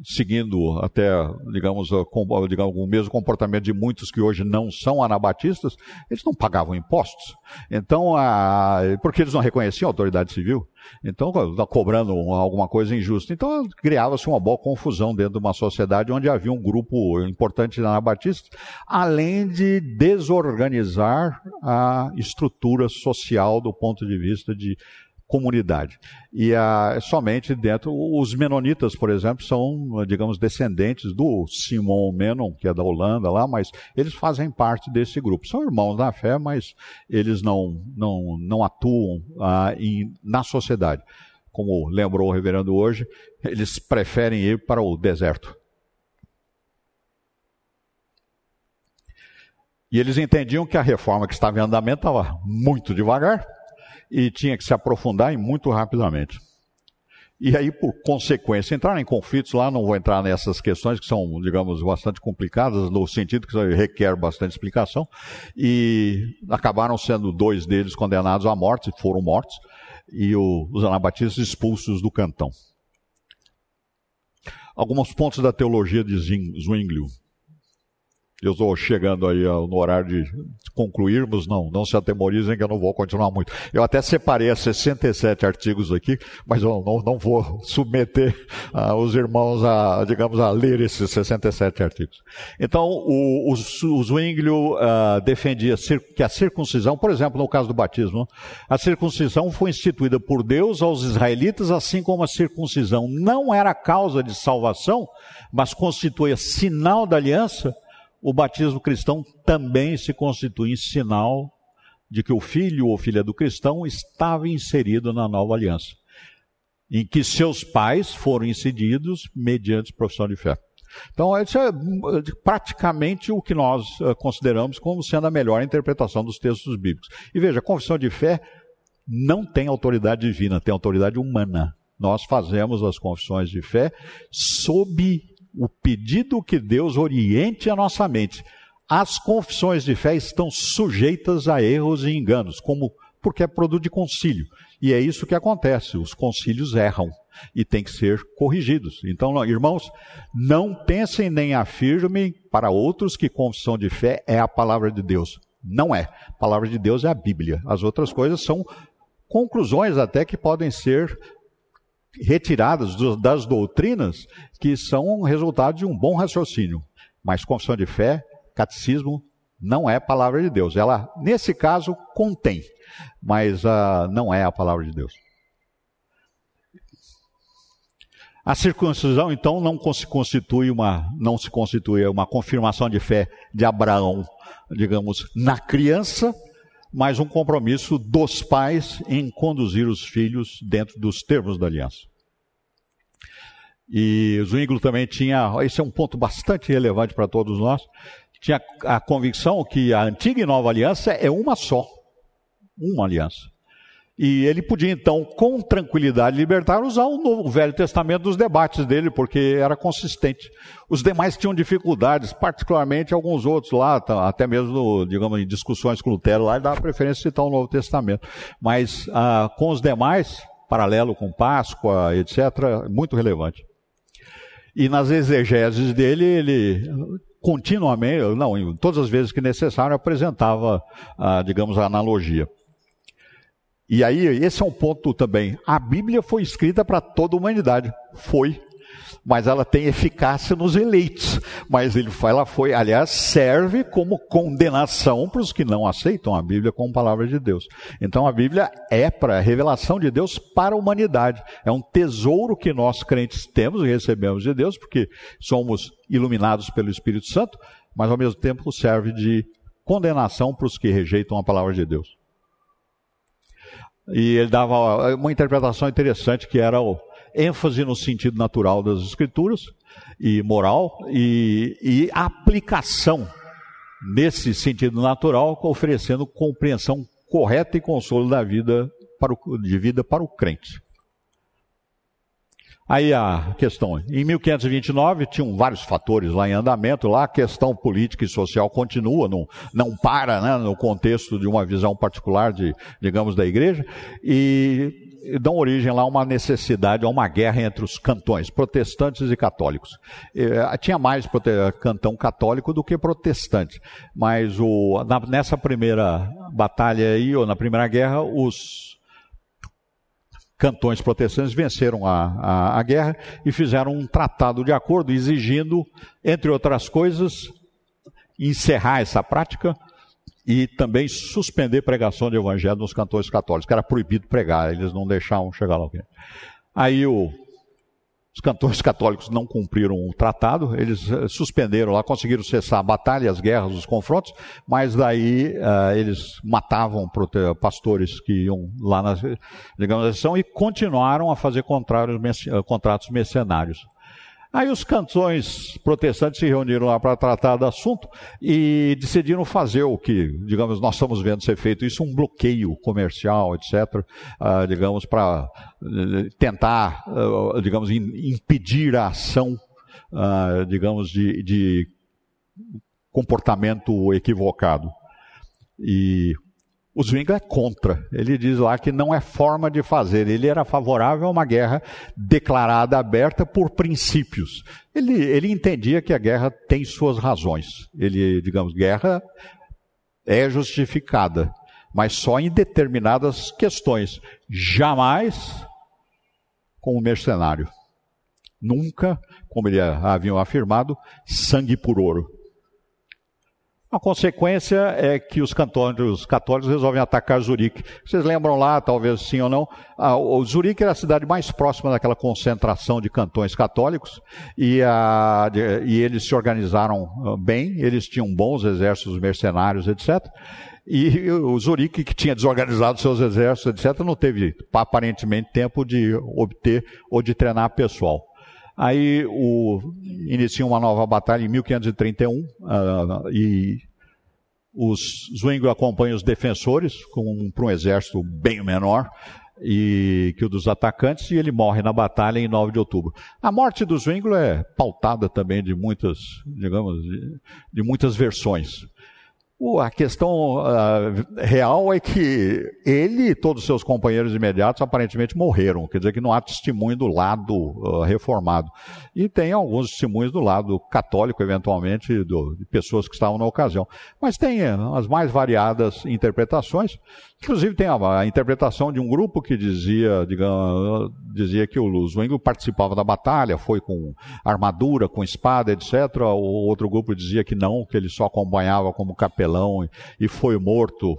seguindo até, digamos, o mesmo comportamento de muitos que hoje não são anabatistas, eles não pagavam impostos. Então, a, porque eles não reconheciam a autoridade civil. Então, tá cobrando alguma coisa injusta. Então, criava-se uma boa confusão dentro de uma sociedade onde havia um grupo importante de anabatistas, além de desorganizar a estrutura social do ponto de vista de comunidade. E a, somente dentro, os menonitas, por exemplo, são, digamos, descendentes do Simon Menon, que é da Holanda lá, mas eles fazem parte desse grupo. São irmãos da fé, mas eles não, não, não atuam ah, em, na sociedade. Como lembrou o reverendo hoje, eles preferem ir para o deserto. E eles entendiam que a reforma que estava em andamento estava muito devagar, e tinha que se aprofundar e muito rapidamente. E aí, por consequência, entraram em conflitos lá, não vou entrar nessas questões que são, digamos, bastante complicadas, no sentido que requer bastante explicação, e acabaram sendo dois deles condenados à morte, foram mortos, e o, os anabatistas expulsos do cantão. Alguns pontos da teologia de Zwinglio. Eu estou chegando aí no horário de concluirmos, não, não se atemorizem que eu não vou continuar muito. Eu até separei 67 artigos aqui, mas eu não, não vou submeter uh, os irmãos a, digamos, a ler esses 67 artigos. Então, o, o, o Zwinglio uh, defendia que a circuncisão, por exemplo, no caso do batismo, a circuncisão foi instituída por Deus aos israelitas, assim como a circuncisão não era causa de salvação, mas constituía sinal da aliança, o batismo cristão também se constitui em sinal de que o filho ou filha do cristão estava inserido na nova aliança, em que seus pais foram incididos mediante profissão de fé. Então, isso é praticamente o que nós eh, consideramos como sendo a melhor interpretação dos textos bíblicos. E veja, a confissão de fé não tem autoridade divina, tem autoridade humana. Nós fazemos as confissões de fé sob o pedido que Deus oriente a nossa mente. As confissões de fé estão sujeitas a erros e enganos, como porque é produto de concílio. E é isso que acontece, os concílios erram e têm que ser corrigidos. Então, irmãos, não pensem nem afirmem para outros que confissão de fé é a palavra de Deus. Não é. A palavra de Deus é a Bíblia. As outras coisas são conclusões até que podem ser retiradas das doutrinas que são resultado de um bom raciocínio. Mas confissão de fé, catecismo, não é palavra de Deus. Ela, nesse caso, contém, mas uh, não é a palavra de Deus. A circuncisão, então, não se constitui uma, não se constitui uma confirmação de fé de Abraão, digamos, na criança, mas um compromisso dos pais em conduzir os filhos dentro dos termos da aliança. E Zwingli também tinha, esse é um ponto bastante relevante para todos nós, tinha a convicção que a antiga e nova aliança é uma só, uma aliança. E ele podia então, com tranquilidade libertar, usar o, Novo, o Velho Testamento dos debates dele, porque era consistente. Os demais tinham dificuldades, particularmente alguns outros lá, tá, até mesmo, digamos, em discussões com Lutero lá, ele dava preferência citar o Novo Testamento. Mas ah, com os demais, paralelo com Páscoa, etc., muito relevante. E nas exegeses dele, ele continuamente, não, todas as vezes que necessário, apresentava, ah, digamos, a analogia. E aí, esse é um ponto também. A Bíblia foi escrita para toda a humanidade. Foi. Mas ela tem eficácia nos eleitos. Mas ele, ela foi, aliás, serve como condenação para os que não aceitam a Bíblia como palavra de Deus. Então a Bíblia é para a revelação de Deus para a humanidade. É um tesouro que nós crentes temos e recebemos de Deus, porque somos iluminados pelo Espírito Santo, mas ao mesmo tempo serve de condenação para os que rejeitam a palavra de Deus. E ele dava uma interpretação interessante que era o ênfase no sentido natural das escrituras e moral e, e aplicação nesse sentido natural, oferecendo compreensão correta e consolo da vida para o, de vida para o crente. Aí a questão, em 1529 tinham vários fatores lá em andamento, lá a questão política e social continua, não, não para né, no contexto de uma visão particular, de, digamos, da igreja, e dão origem lá a uma necessidade, a uma guerra entre os cantões, protestantes e católicos. E, tinha mais cantão católico do que protestante, mas o, na, nessa primeira batalha aí, ou na primeira guerra, os cantões protestantes venceram a, a, a, guerra e fizeram um tratado de acordo exigindo, entre outras coisas, encerrar essa prática e também suspender pregação de evangelho nos cantores católicos, que era proibido pregar, eles não deixavam chegar lá. Aí o os cantores católicos não cumpriram o tratado, eles eh, suspenderam lá, conseguiram cessar a batalha, as guerras, os confrontos, mas daí uh, eles matavam pastores que iam lá na, digamos assim, e continuaram a fazer contratos mercenários. Aí os cantões protestantes se reuniram lá para tratar do assunto e decidiram fazer o que, digamos, nós estamos vendo ser feito isso, um bloqueio comercial, etc., uh, ah, digamos, para uh, tentar, uh, digamos, in, impedir a ação, digamos, de, de comportamento equivocado. E o Zwingli é contra. Ele diz lá que não é forma de fazer. Ele era favorável a uma guerra declarada aberta por princípios. Ele, ele entendia que a guerra tem suas razões. Ele, digamos, guerra é justificada, mas só em determinadas questões. Jamais como mercenário. Nunca, como ele haviam afirmado, sangue por ouro. A consequência é que os cantões católicos resolvem atacar Zurique. Vocês lembram lá, talvez sim ou não, a, o Zurique era a cidade mais próxima daquela concentração de cantões católicos e, a, de, e eles se organizaram ah, bem, eles tinham bons exércitos mercenários, etc. E o Zurique, que tinha desorganizado seus exércitos, etc., não teve aparentemente tempo de obter ou de treinar pessoal. Aí o, inicia uma nova batalha em 1531 uh, e os Zwingli acompanham os defensores para um exército bem menor e que o dos atacantes e ele morre na batalha em 9 de outubro. A morte do Zwingli é pautada também de muitas, digamos, de, de muitas versões. A questão uh, real é que ele e todos os seus companheiros imediatos aparentemente morreram, quer dizer que não há testemunho do lado uh, reformado. E tem alguns testemunhos do lado católico, eventualmente, do, de pessoas que estavam na ocasião. Mas tem uh, as mais variadas interpretações. Inclusive tem a, a, interpretação de um grupo que dizia, digamos, dizia que o Zwingli participava da batalha, foi com armadura, com espada, etc. O outro grupo dizia que não, que ele só acompanhava como capelão e foi morto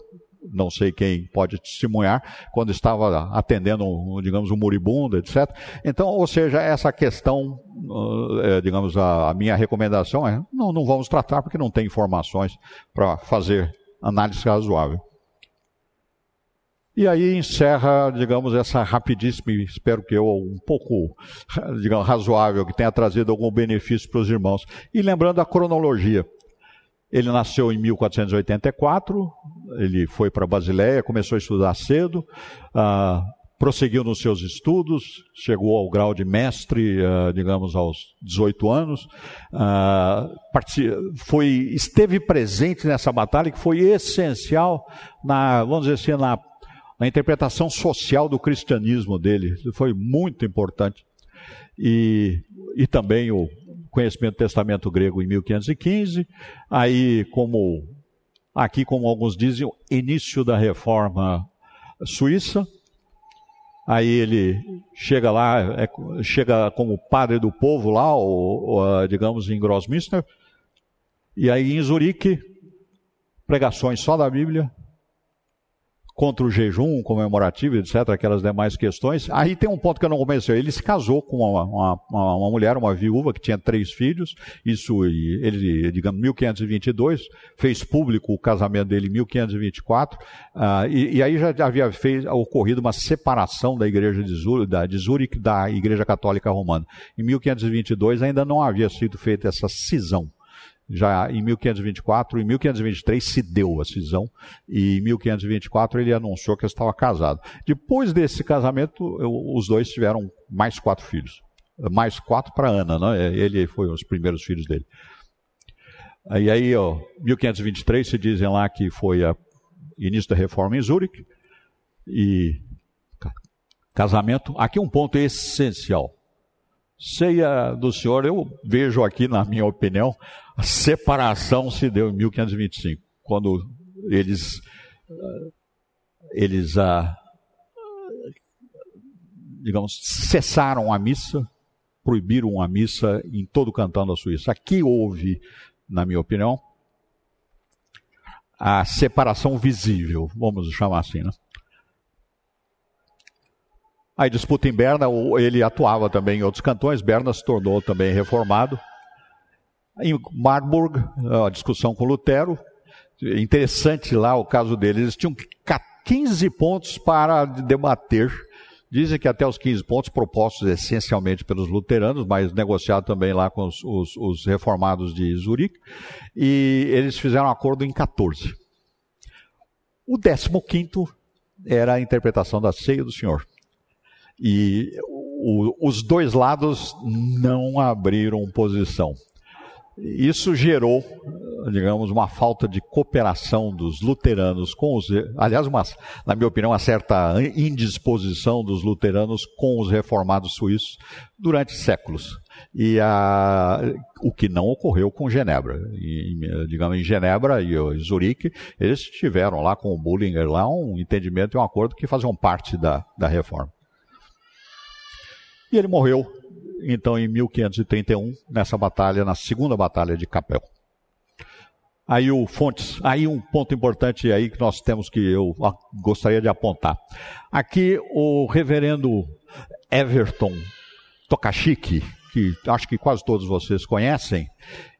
não sei quem pode testemunhar, quando estava atendendo, digamos, um moribundo, etc. Então, ou seja, essa questão, é, digamos, a, a, minha recomendação é, não, não vamos tratar porque não tem informações para fazer análise razoável. E aí encerra, digamos, essa rapidíssima, espero que eu, um pouco, digamos, razoável, que tenha trazido algum benefício para os irmãos. E lembrando a cronologia. Ele nasceu em 1484, ele foi para Basileia, começou a estudar cedo, uh, prosseguiu nos seus estudos, chegou ao grau de mestre, uh, digamos, aos 18 anos, uh, foi, esteve presente nessa batalha que foi essencial na, vamos dizer assim, na, na interpretação social do cristianismo dele, foi muito importante. E, e também o, conhecimento do testamento grego em 1515, aí como aqui como alguns dizem, o início da reforma suíça. Aí ele chega lá, é, chega como padre do povo lá, ou, ou, digamos em Grossmünster, e aí em Zurique, pregações só da Bíblia, contra o jejum comemorativo, etc., aquelas demais questões. Aí tem um ponto que eu não comecei. Ele se casou com uma, uma, uma mulher, uma viúva, que tinha três filhos. Isso, ele, digamos, 1522, fez público o casamento dele em 1524. Uh, e, e, aí já havia fez, ocorrido uma separação da igreja de, Zurich, da, de Zurich da igreja católica romana. Em 1522 ainda não havia sido feita essa cisão já em 1524, em 1523 se deu a cisão e em 1524 ele anunciou que estava casado. Depois desse casamento, os dois tiveram mais quatro filhos, mais quatro para Ana, né? Ele foi os primeiros filhos dele. E aí, ó, 1523 se dizem lá que foi o início da reforma em Zurique e casamento. Aqui um ponto essencial. Ceia do Senhor, eu vejo aqui, na minha opinião, a separação se deu em 1525, quando eles, eles ah, digamos, cessaram a missa, proibiram a missa em todo o cantão da Suíça. Aqui houve, na minha opinião, a separação visível, vamos chamar assim, né? Aí disputa em Berna, ele atuava também em outros cantões, Berna se tornou também reformado. Em Marburg, a discussão com Lutero, interessante lá o caso deles, eles tinham 15 pontos para debater. Dizem que até os 15 pontos propostos essencialmente pelos luteranos, mas negociado também lá com os, os, os reformados de Zurique, e eles fizeram um acordo em 14. O 15 era a interpretação da ceia do Senhor. E o, os dois lados não abriram posição. Isso gerou, digamos, uma falta de cooperação dos luteranos com os. Aliás, uma, na minha opinião, uma certa indisposição dos luteranos com os reformados suíços durante séculos. E a, o que não ocorreu com Genebra. Digamos, em Genebra e Zurique, eles tiveram lá com o Bullinger lá um entendimento e um acordo que faziam parte da, da reforma. E ele morreu, então, em 1531, nessa batalha, na segunda batalha de Capel. Aí o Fontes, aí um ponto importante aí que nós temos que eu gostaria de apontar. Aqui o reverendo Everton Tokashiki, que acho que quase todos vocês conhecem,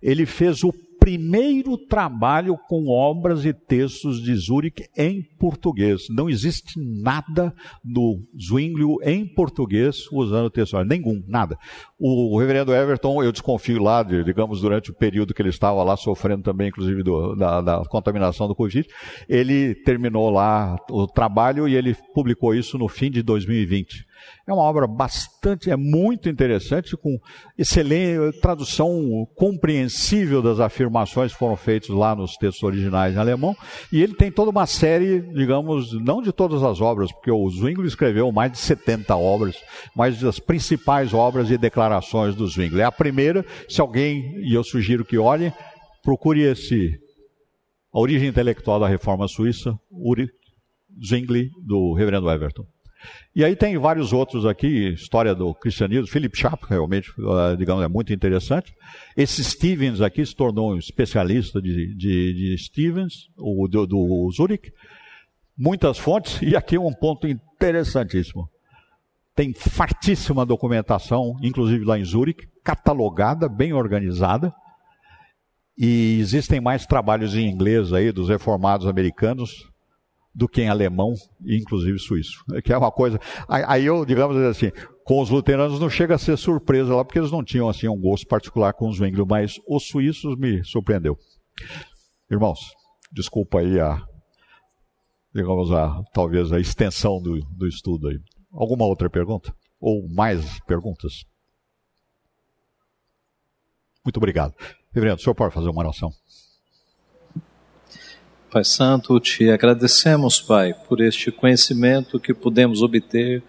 ele fez o primeiro trabalho com obras e textos de Zurich em português. Não existe nada do Zwinglio em português usando o texto, nenhum, nada. O reverendo Everton, eu desconfio lá, digamos, durante o período que ele estava lá sofrendo também, inclusive, do, da, da contaminação do Covid, ele terminou lá o trabalho e ele publicou isso no fim de 2020. É uma obra bastante, é muito interessante, com excelente tradução compreensível das afirmações que foram feitas lá nos textos originais em alemão. E ele tem toda uma série, digamos, não de todas as obras, porque o Zwingli escreveu mais de 70 obras, mas das principais obras e declarações do Zwingli. É a primeira, se alguém, e eu sugiro que olhem, procure esse A Origem Intelectual da Reforma Suíça, Uri Zwingli, do Reverendo Everton. E aí tem vários outros aqui, história do cristianismo, Philip Chap, realmente, uh, digamos, é muito interessante. Esse Stevens aqui se tornou um especialista de, de, de Stevens, o do, do Zurich. Muitas fontes, e aqui um ponto interessantíssimo. Tem fartíssima documentação, inclusive lá em Zurich, catalogada, bem organizada. E existem mais trabalhos em inglês aí dos reformados americanos do que em alemão e inclusive suíço. Que é uma coisa. Aí eu, digamos assim, com os luteranos não chega a ser surpresa lá, porque eles não tinham assim um gosto particular com os Zwingli, mas os suíços me surpreendeu. Irmãos, desculpa aí a, digamos, a, talvez a extensão do, do estudo aí. Alguma outra pergunta? Ou mais perguntas? Muito obrigado. Reverendo, o senhor pode fazer uma oração? Pai Santo, te agradecemos, Pai, por este conhecimento que pudemos obter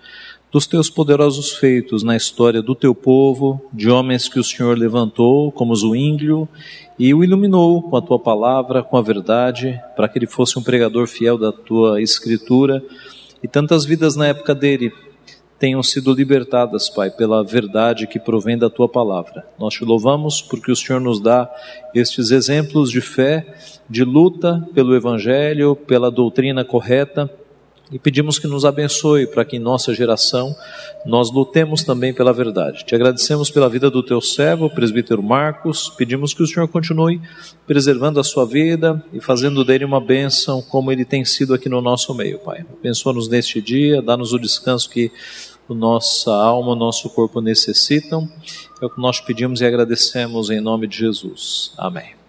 dos teus poderosos feitos na história do teu povo, de homens que o Senhor levantou, como Zuínglio, e o iluminou com a tua palavra, com a verdade, para que ele fosse um pregador fiel da tua escritura, e tantas vidas na época dele tenham sido libertadas, Pai, pela verdade que provém da tua palavra. Nós te louvamos porque o Senhor nos dá estes exemplos de fé, de luta pelo Evangelho, pela doutrina correta. E pedimos que nos abençoe para que em nossa geração nós lutemos também pela verdade. Te agradecemos pela vida do teu servo, presbítero Marcos. Pedimos que o Senhor continue preservando a sua vida e fazendo dele uma bênção como ele tem sido aqui no nosso meio, Pai. Abençoa-nos neste dia, dá-nos o descanso que nossa alma, nosso corpo necessitam. É o que nós pedimos e agradecemos em nome de Jesus. Amém.